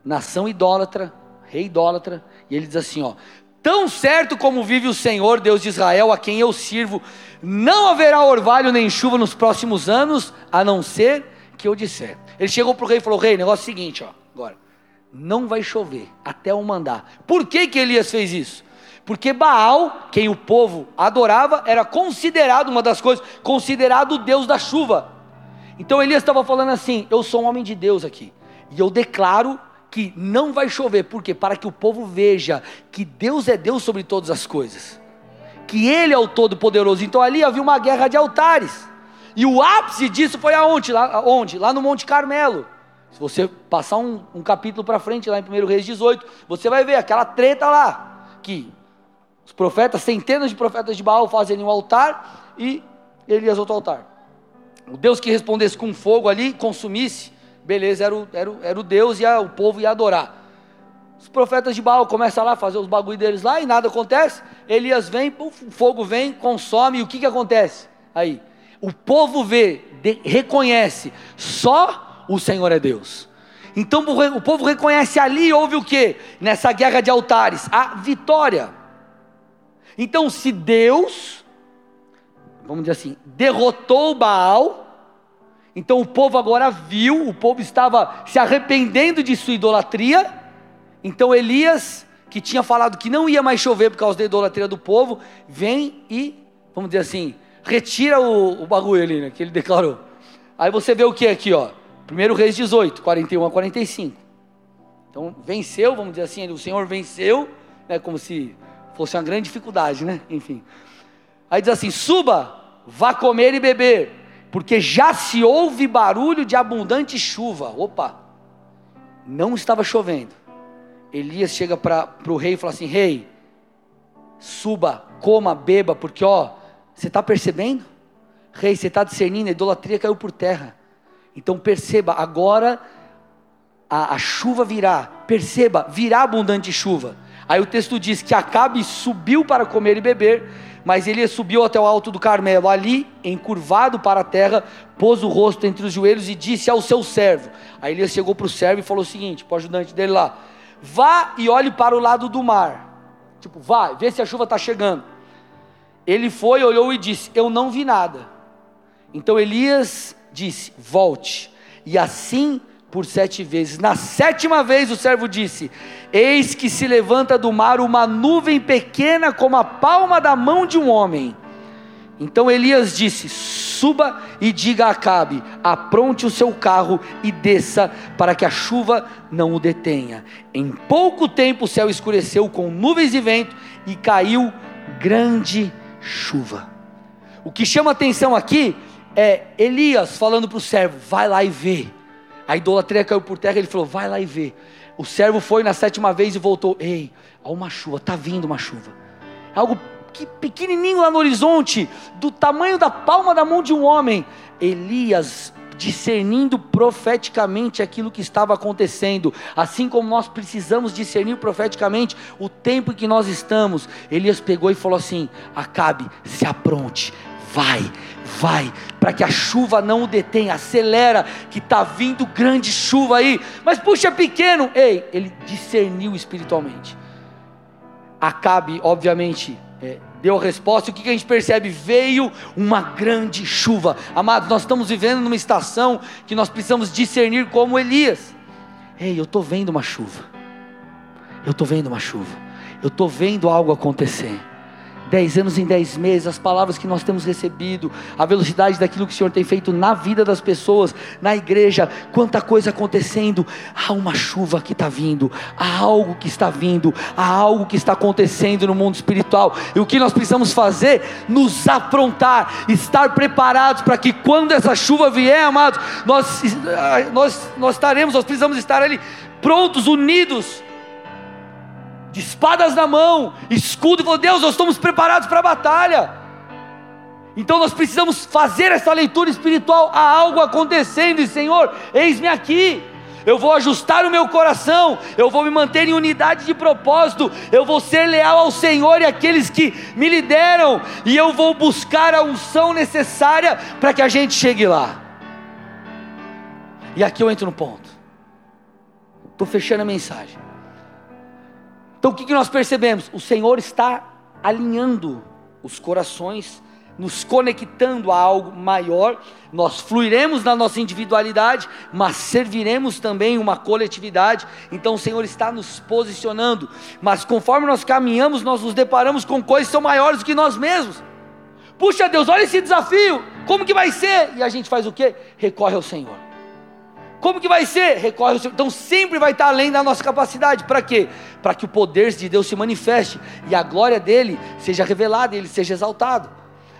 nação idólatra, rei idólatra, e ele diz assim: ó, tão certo como vive o Senhor, Deus de Israel, a quem eu sirvo, não haverá orvalho nem chuva nos próximos anos, a não ser que eu disser. Ele chegou para o rei e falou: Rei, negócio é o seguinte, ó, agora, não vai chover até eu mandar. Por que, que Elias fez isso? Porque Baal, quem o povo adorava, era considerado uma das coisas, considerado o Deus da chuva. Então Elias estava falando assim: Eu sou um homem de Deus aqui, e eu declaro que não vai chover, porque para que o povo veja que Deus é Deus sobre todas as coisas, que Ele é o Todo-Poderoso. Então ali havia uma guerra de altares, e o ápice disso foi aonde? Lá? Lá no Monte Carmelo. Se você passar um, um capítulo para frente, lá em 1 Reis 18, você vai ver aquela treta lá, que os profetas, centenas de profetas de Baal fazem um altar e Elias outro altar. O Deus que respondesse com fogo ali, consumisse, beleza, era o, era o, era o Deus e o povo ia adorar. Os profetas de Baal começam lá a fazer os bagulho deles lá e nada acontece. Elias vem, o fogo vem, consome, e o que, que acontece? Aí, o povo vê, de, reconhece, só o Senhor é Deus. Então o povo reconhece ali, houve o que? Nessa guerra de altares? A vitória. Então, se Deus, vamos dizer assim, derrotou Baal, então o povo agora viu, o povo estava se arrependendo de sua idolatria. Então Elias, que tinha falado que não ia mais chover por causa da idolatria do povo, vem e, vamos dizer assim, retira o, o bagulho ali, né, que ele declarou. Aí você vê o que aqui, ó. 1 Reis 18, 41 a 45. Então venceu, vamos dizer assim, o Senhor venceu, né, como se fosse uma grande dificuldade, né? Enfim. Aí diz assim: suba, vá comer e beber porque já se ouve barulho de abundante chuva. Opa, não estava chovendo. Elias chega para o rei e fala assim: Rei, suba, coma, beba, porque ó, você está percebendo? Rei, você está discernindo, a idolatria caiu por terra. Então perceba, agora a, a chuva virá. Perceba, virá abundante chuva. Aí o texto diz que Acabe subiu para comer e beber mas ele subiu até o alto do Carmelo, ali, encurvado para a terra, pôs o rosto entre os joelhos e disse ao seu servo. Aí ele chegou para o servo e falou o seguinte, para o ajudante dele lá: Vá e olhe para o lado do mar. Tipo, vai, vê se a chuva está chegando. Ele foi, olhou e disse: Eu não vi nada. Então Elias disse: Volte. E assim por sete vezes. Na sétima vez o servo disse: Eis que se levanta do mar uma nuvem pequena como a palma da mão de um homem. Então Elias disse: Suba e diga a Acabe: apronte o seu carro e desça, para que a chuva não o detenha. Em pouco tempo o céu escureceu com nuvens e vento e caiu grande chuva. O que chama atenção aqui é Elias falando para o servo: vai lá e vê. A idolatria caiu por terra, ele falou: vai lá e vê. O servo foi na sétima vez e voltou: ei, há uma chuva, está vindo uma chuva. Algo que pequenininho lá no horizonte, do tamanho da palma da mão de um homem. Elias discernindo profeticamente aquilo que estava acontecendo, assim como nós precisamos discernir profeticamente o tempo em que nós estamos. Elias pegou e falou assim: Acabe, se apronte, vai, vai, para que a chuva não o detenha, acelera, que está vindo grande chuva aí, mas puxa pequeno, ei, ele discerniu espiritualmente. Acabe, obviamente, é, deu a resposta, e o que a gente percebe? Veio uma grande chuva. Amados, nós estamos vivendo numa estação que nós precisamos discernir como Elias. Ei, eu estou vendo uma chuva. Eu estou vendo uma chuva. Eu estou vendo algo acontecer dez anos em dez meses, as palavras que nós temos recebido, a velocidade daquilo que o Senhor tem feito na vida das pessoas, na igreja, quanta coisa acontecendo. Há uma chuva que está vindo, há algo que está vindo, há algo que está acontecendo no mundo espiritual. E o que nós precisamos fazer? Nos aprontar, estar preparados para que quando essa chuva vier, amados, nós, nós, nós estaremos, nós precisamos estar ali prontos, unidos espadas na mão, escudo, e falou: Deus, nós estamos preparados para a batalha. Então nós precisamos fazer essa leitura espiritual. Há algo acontecendo, e Senhor, eis-me aqui. Eu vou ajustar o meu coração, eu vou me manter em unidade de propósito, eu vou ser leal ao Senhor e àqueles que me lideram, e eu vou buscar a unção necessária para que a gente chegue lá. E aqui eu entro no ponto, estou fechando a mensagem. Então o que, nós percebemos? O Senhor está alinhando os corações, nos conectando a algo maior. Nós fluiremos na nossa individualidade, mas serviremos também uma coletividade. Então o Senhor está nos posicionando. Mas conforme nós caminhamos, nós nos deparamos com coisas que são maiores do que nós mesmos. Puxa Deus, olha esse desafio. Como que vai ser? E a gente faz o quê? Recorre ao Senhor. Como que vai ser? Recorre ao Senhor. Então sempre vai estar além da nossa capacidade. Para quê? Para que o poder de Deus se manifeste e a glória dele seja revelada e ele seja exaltado.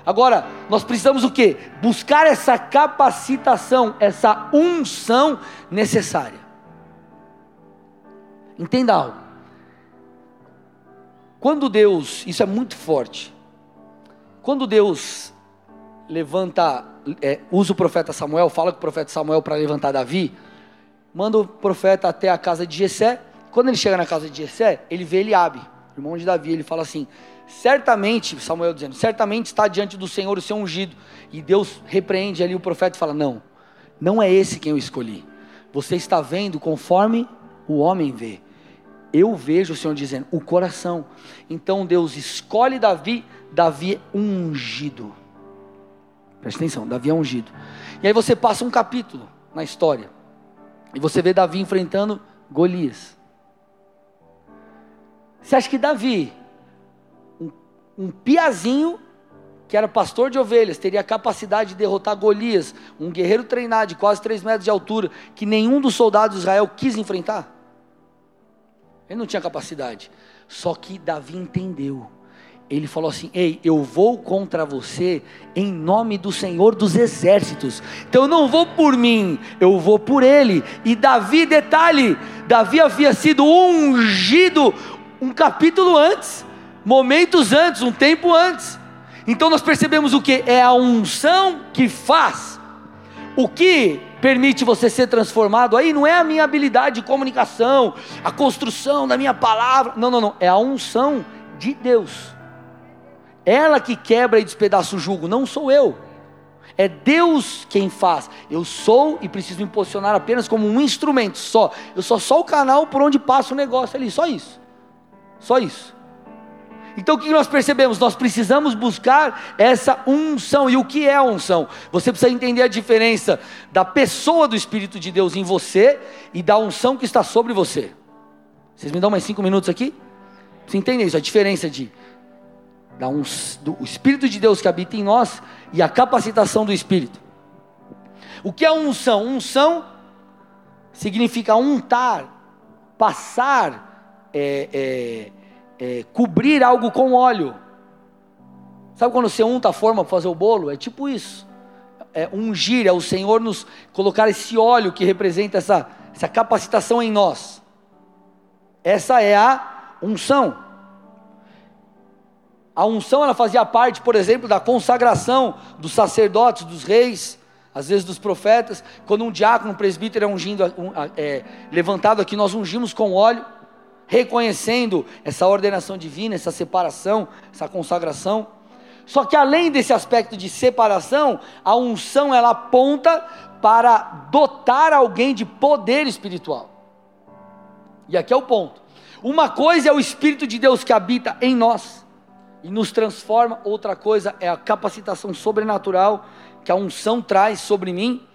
Agora, nós precisamos o quê? Buscar essa capacitação, essa unção necessária. Entenda algo. Quando Deus, isso é muito forte. Quando Deus levanta, é, usa o profeta Samuel, fala com o profeta Samuel para levantar Davi, manda o profeta até a casa de Jessé. Quando ele chega na casa de Jessé, ele vê Eliabe, irmão de Davi, ele fala assim: certamente, Samuel dizendo, certamente está diante do Senhor o seu ungido. E Deus repreende ali o profeta e fala: Não, não é esse quem eu escolhi. Você está vendo conforme o homem vê. Eu vejo o Senhor dizendo, o coração. Então Deus escolhe Davi, Davi ungido. Preste atenção, Davi é ungido. E aí você passa um capítulo na história. E você vê Davi enfrentando Golias. Você acha que Davi, um, um piazinho que era pastor de ovelhas, teria a capacidade de derrotar Golias, um guerreiro treinado de quase 3 metros de altura, que nenhum dos soldados de Israel quis enfrentar? Ele não tinha capacidade. Só que Davi entendeu ele falou assim: Ei, eu vou contra você em nome do Senhor dos Exércitos. Então eu não vou por mim, eu vou por ele. E Davi, detalhe: Davi havia sido ungido um capítulo antes, momentos antes, um tempo antes. Então nós percebemos o que? É a unção que faz. O que permite você ser transformado aí não é a minha habilidade de comunicação, a construção da minha palavra. Não, não, não. É a unção de Deus. Ela que quebra e despedaça o jugo, não sou eu. É Deus quem faz. Eu sou e preciso me posicionar apenas como um instrumento só. Eu sou só o canal por onde passa o negócio ali, só isso. Só isso. Então o que nós percebemos? Nós precisamos buscar essa unção. E o que é unção? Você precisa entender a diferença da pessoa do Espírito de Deus em você e da unção que está sobre você. Vocês me dão mais cinco minutos aqui? Você entende isso? A diferença de da um, do Espírito de Deus que habita em nós e a capacitação do Espírito. O que é unção? Unção significa untar, passar, é, é, é, cobrir algo com óleo. Sabe quando você unta a forma para fazer o bolo? É tipo isso. É ungir, é o Senhor nos colocar esse óleo que representa essa, essa capacitação em nós. Essa é a unção. A unção ela fazia parte, por exemplo, da consagração dos sacerdotes, dos reis, às vezes dos profetas. Quando um diácono, um presbítero é, ungindo, é levantado aqui, nós ungimos com óleo, reconhecendo essa ordenação divina, essa separação, essa consagração. Só que além desse aspecto de separação, a unção ela aponta para dotar alguém de poder espiritual. E aqui é o ponto. Uma coisa é o Espírito de Deus que habita em nós. E nos transforma. Outra coisa é a capacitação sobrenatural que a unção traz sobre mim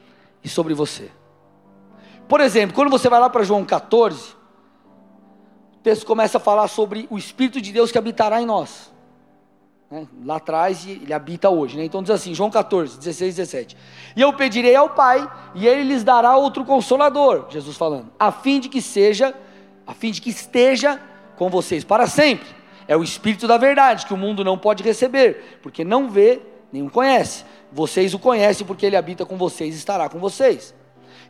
e sobre você. Por exemplo, quando você vai lá para João 14, o texto começa a falar sobre o Espírito de Deus que habitará em nós. Né? Lá atrás ele habita hoje. Né? Então diz assim, João 14, 16 17. E eu pedirei ao Pai, e ele lhes dará outro consolador, Jesus falando, a fim de que seja, a fim de que esteja com vocês para sempre. É o Espírito da verdade, que o mundo não pode receber, porque não vê, nem o conhece. Vocês o conhecem porque ele habita com vocês e estará com vocês.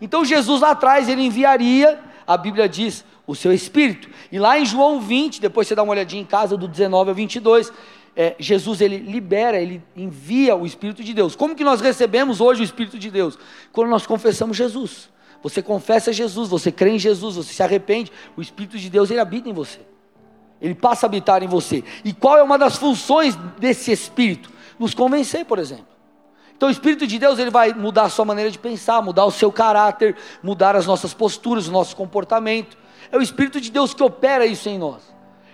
Então Jesus lá atrás, ele enviaria, a Bíblia diz, o seu Espírito. E lá em João 20, depois você dá uma olhadinha em casa, do 19 ao 22, é, Jesus ele libera, ele envia o Espírito de Deus. Como que nós recebemos hoje o Espírito de Deus? Quando nós confessamos Jesus. Você confessa Jesus, você crê em Jesus, você se arrepende, o Espírito de Deus ele habita em você. Ele passa a habitar em você. E qual é uma das funções desse Espírito? Nos convencer, por exemplo. Então o Espírito de Deus ele vai mudar a sua maneira de pensar, mudar o seu caráter, mudar as nossas posturas, o nosso comportamento. É o Espírito de Deus que opera isso em nós.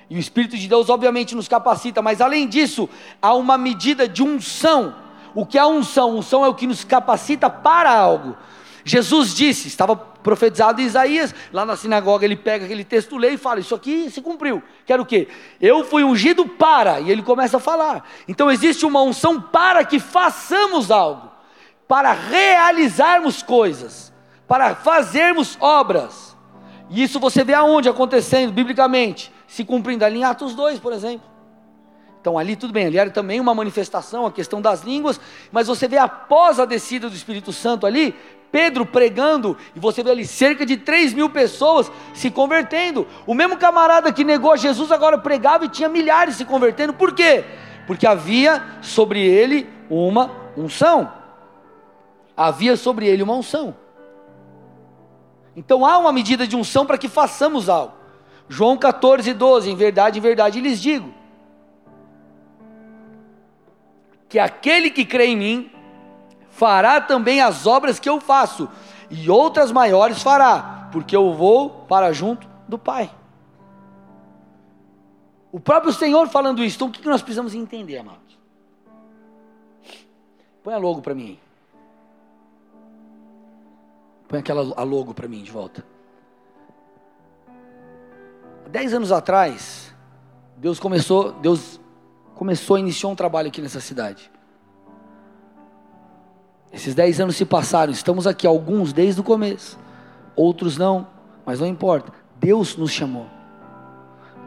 E o Espírito de Deus, obviamente, nos capacita, mas além disso, há uma medida de unção. O que é unção? Unção é o que nos capacita para algo. Jesus disse, estava profetizado em Isaías, lá na sinagoga ele pega aquele texto, lê e fala: Isso aqui se cumpriu. Quero o quê? Eu fui ungido para, e ele começa a falar. Então existe uma unção para que façamos algo, para realizarmos coisas, para fazermos obras. E isso você vê aonde acontecendo, biblicamente se cumprindo ali em Atos 2, por exemplo. Então ali tudo bem, ali era também uma manifestação, a questão das línguas, mas você vê após a descida do Espírito Santo ali, Pedro pregando, e você vê ali cerca de 3 mil pessoas se convertendo. O mesmo camarada que negou Jesus agora pregava e tinha milhares se convertendo. Por quê? Porque havia sobre ele uma unção. Havia sobre ele uma unção. Então há uma medida de unção para que façamos algo. João 14, 12: Em verdade, em verdade lhes digo, que aquele que crê em mim fará também as obras que eu faço, e outras maiores fará, porque eu vou para junto do Pai. O próprio Senhor falando isso, então o que nós precisamos entender, amados? Põe a logo para mim. Põe aquela a logo para mim de volta. Dez anos atrás, Deus começou, Deus começou, iniciou um trabalho aqui nessa cidade. Esses dez anos se passaram, estamos aqui, alguns desde o começo, outros não, mas não importa. Deus nos chamou.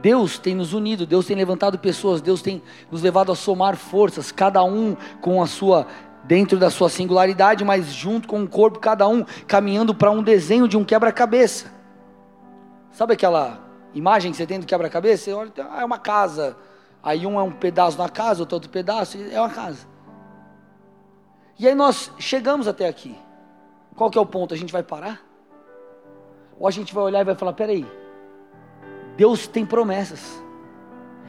Deus tem nos unido, Deus tem levantado pessoas, Deus tem nos levado a somar forças, cada um com a sua dentro da sua singularidade, mas junto com o corpo, cada um caminhando para um desenho de um quebra-cabeça. Sabe aquela imagem que você tem do quebra-cabeça, você olha, ah, é uma casa. Aí um é um pedaço na casa, outro outro pedaço, é uma casa. E aí nós chegamos até aqui. Qual que é o ponto? A gente vai parar? Ou a gente vai olhar e vai falar, peraí, Deus tem promessas.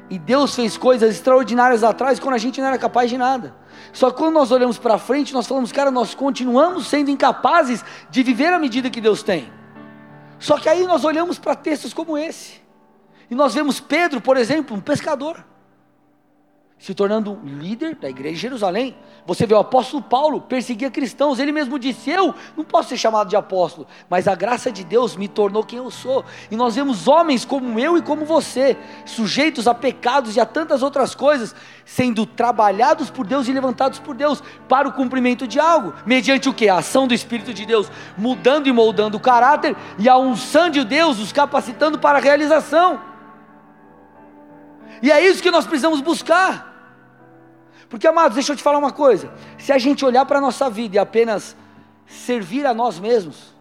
E Deus fez coisas extraordinárias atrás quando a gente não era capaz de nada. Só que quando nós olhamos para frente, nós falamos, cara, nós continuamos sendo incapazes de viver a medida que Deus tem. Só que aí nós olhamos para textos como esse, e nós vemos Pedro, por exemplo, um pescador se tornando líder da igreja de Jerusalém. Você vê o apóstolo Paulo perseguia cristãos, ele mesmo disse: Eu não posso ser chamado de apóstolo, mas a graça de Deus me tornou quem eu sou. E nós vemos homens como eu e como você, sujeitos a pecados e a tantas outras coisas, sendo trabalhados por Deus e levantados por Deus para o cumprimento de algo, mediante o que? A ação do Espírito de Deus, mudando e moldando o caráter, e a unção de Deus os capacitando para a realização. E é isso que nós precisamos buscar. Porque, amados, deixa eu te falar uma coisa: se a gente olhar para a nossa vida e apenas servir a nós mesmos,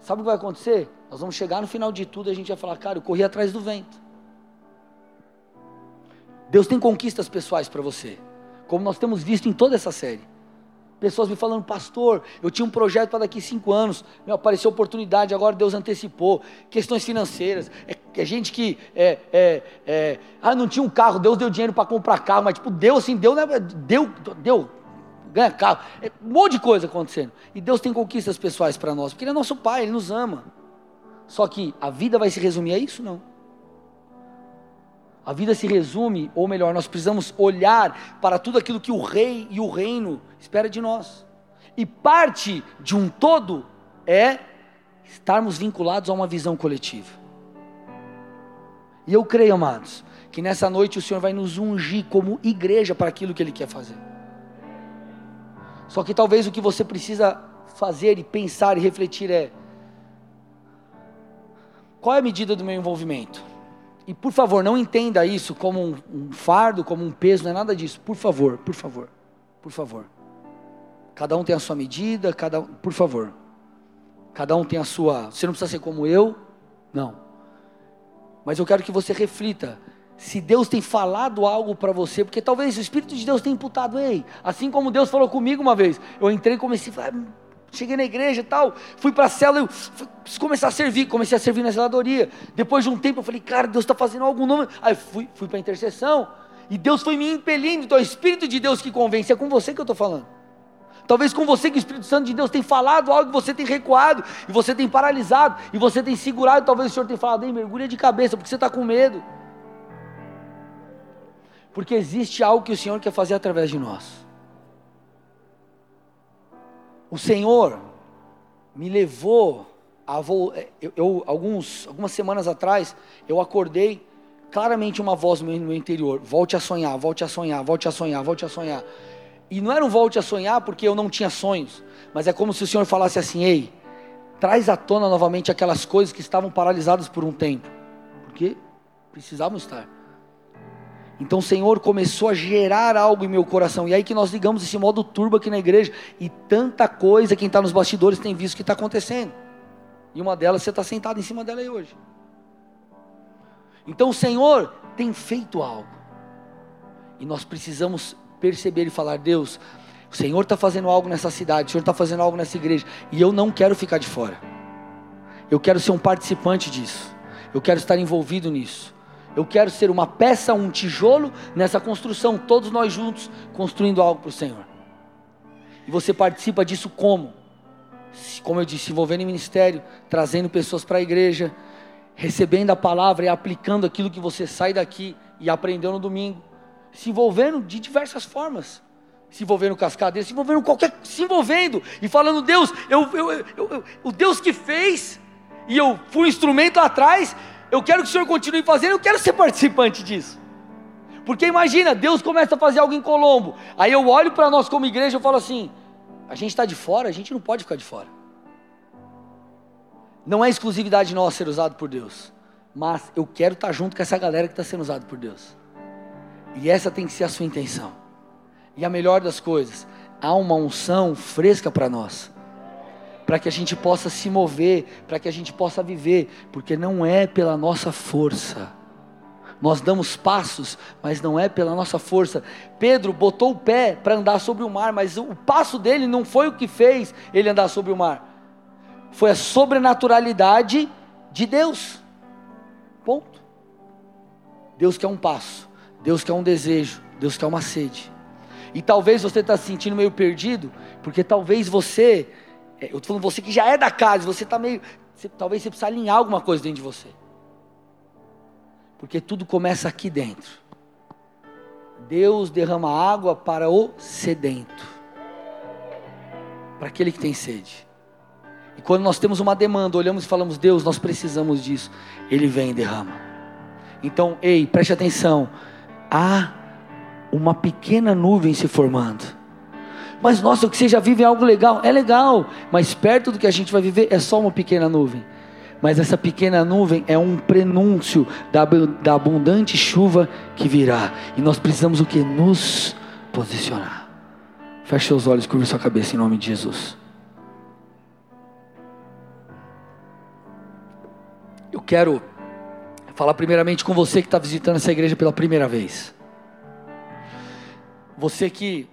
sabe o que vai acontecer? Nós vamos chegar no final de tudo e a gente vai falar, cara, eu corri atrás do vento. Deus tem conquistas pessoais para você, como nós temos visto em toda essa série. Pessoas me falando, pastor, eu tinha um projeto para daqui cinco anos, me apareceu oportunidade, agora Deus antecipou. Questões financeiras, é, é gente que é, é, é, ah, não tinha um carro, Deus deu dinheiro para comprar carro, mas tipo, Deus assim, deu, né, deu, deu, ganha carro. É, um monte de coisa acontecendo. E Deus tem conquistas pessoais para nós, porque Ele é nosso Pai, Ele nos ama. Só que a vida vai se resumir a isso? Não. A vida se resume, ou melhor, nós precisamos olhar para tudo aquilo que o rei e o reino espera de nós. E parte de um todo é estarmos vinculados a uma visão coletiva. E eu creio, amados, que nessa noite o Senhor vai nos ungir como igreja para aquilo que Ele quer fazer. Só que talvez o que você precisa fazer e pensar e refletir é: qual é a medida do meu envolvimento? E por favor, não entenda isso como um, um fardo, como um peso, não é nada disso. Por favor, por favor, por favor. Cada um tem a sua medida, cada um, por favor. Cada um tem a sua. Você não precisa ser como eu, não. Mas eu quero que você reflita se Deus tem falado algo para você, porque talvez o Espírito de Deus tenha imputado, ei, assim como Deus falou comigo uma vez, eu entrei e comecei a falar, Cheguei na igreja e tal, fui para a cela, eu preciso começar a servir, comecei a servir na zeladoria. Depois de um tempo eu falei, cara, Deus está fazendo algo novo. Aí fui, fui para a intercessão, e Deus foi me impelindo, então é o Espírito de Deus que convence, é com você que eu estou falando. Talvez com você que o Espírito Santo de Deus tem falado algo, você tem recuado, e você tem paralisado, e você tem segurado, talvez o Senhor tenha falado, ei, mergulha de cabeça, porque você está com medo. Porque existe algo que o Senhor quer fazer através de nós. O Senhor me levou a vo... eu, eu, alguns, algumas semanas atrás eu acordei claramente uma voz no meu interior: volte a sonhar, volte a sonhar, volte a sonhar, volte a sonhar. E não era um volte a sonhar porque eu não tinha sonhos, mas é como se o Senhor falasse assim: ei, traz à tona novamente aquelas coisas que estavam paralisadas por um tempo, porque precisavam estar. Então o Senhor começou a gerar algo em meu coração. E aí que nós ligamos esse modo turbo aqui na igreja. E tanta coisa, quem está nos bastidores tem visto que está acontecendo. E uma delas você está sentado em cima dela aí hoje. Então o Senhor tem feito algo. E nós precisamos perceber e falar: Deus, o Senhor está fazendo algo nessa cidade, o Senhor está fazendo algo nessa igreja. E eu não quero ficar de fora. Eu quero ser um participante disso. Eu quero estar envolvido nisso. Eu quero ser uma peça, um tijolo nessa construção, todos nós juntos construindo algo para o Senhor. E você participa disso como? Como eu disse, envolvendo em ministério, trazendo pessoas para a igreja, recebendo a palavra e aplicando aquilo que você sai daqui e aprendeu no domingo. Se envolvendo de diversas formas. Se envolvendo cascadeiro, se envolvendo qualquer. Se envolvendo e falando, Deus, eu, eu, eu, eu o Deus que fez, e eu fui um instrumento lá atrás, eu quero que o Senhor continue fazendo, eu quero ser participante disso. Porque imagina, Deus começa a fazer algo em Colombo. Aí eu olho para nós como igreja e falo assim: a gente está de fora, a gente não pode ficar de fora. Não é exclusividade nossa ser usado por Deus. Mas eu quero estar tá junto com essa galera que está sendo usada por Deus. E essa tem que ser a sua intenção. E a melhor das coisas, há uma unção fresca para nós para que a gente possa se mover, para que a gente possa viver, porque não é pela nossa força. Nós damos passos, mas não é pela nossa força. Pedro botou o pé para andar sobre o mar, mas o passo dele não foi o que fez ele andar sobre o mar. Foi a sobrenaturalidade de Deus. Ponto. Deus quer um passo, Deus quer um desejo, Deus quer uma sede. E talvez você está se sentindo meio perdido, porque talvez você eu estou falando você que já é da casa, você está meio. Você, talvez você precise alinhar alguma coisa dentro de você. Porque tudo começa aqui dentro. Deus derrama água para o sedento. Para aquele que tem sede. E quando nós temos uma demanda, olhamos e falamos, Deus, nós precisamos disso. Ele vem e derrama. Então, ei, preste atenção. Há uma pequena nuvem se formando. Mas nossa, o que você já vive é algo legal. É legal, mas perto do que a gente vai viver é só uma pequena nuvem. Mas essa pequena nuvem é um prenúncio da, da abundante chuva que virá. E nós precisamos o que? Nos posicionar. Feche seus olhos, curva sua cabeça em nome de Jesus. Eu quero falar primeiramente com você que está visitando essa igreja pela primeira vez. Você que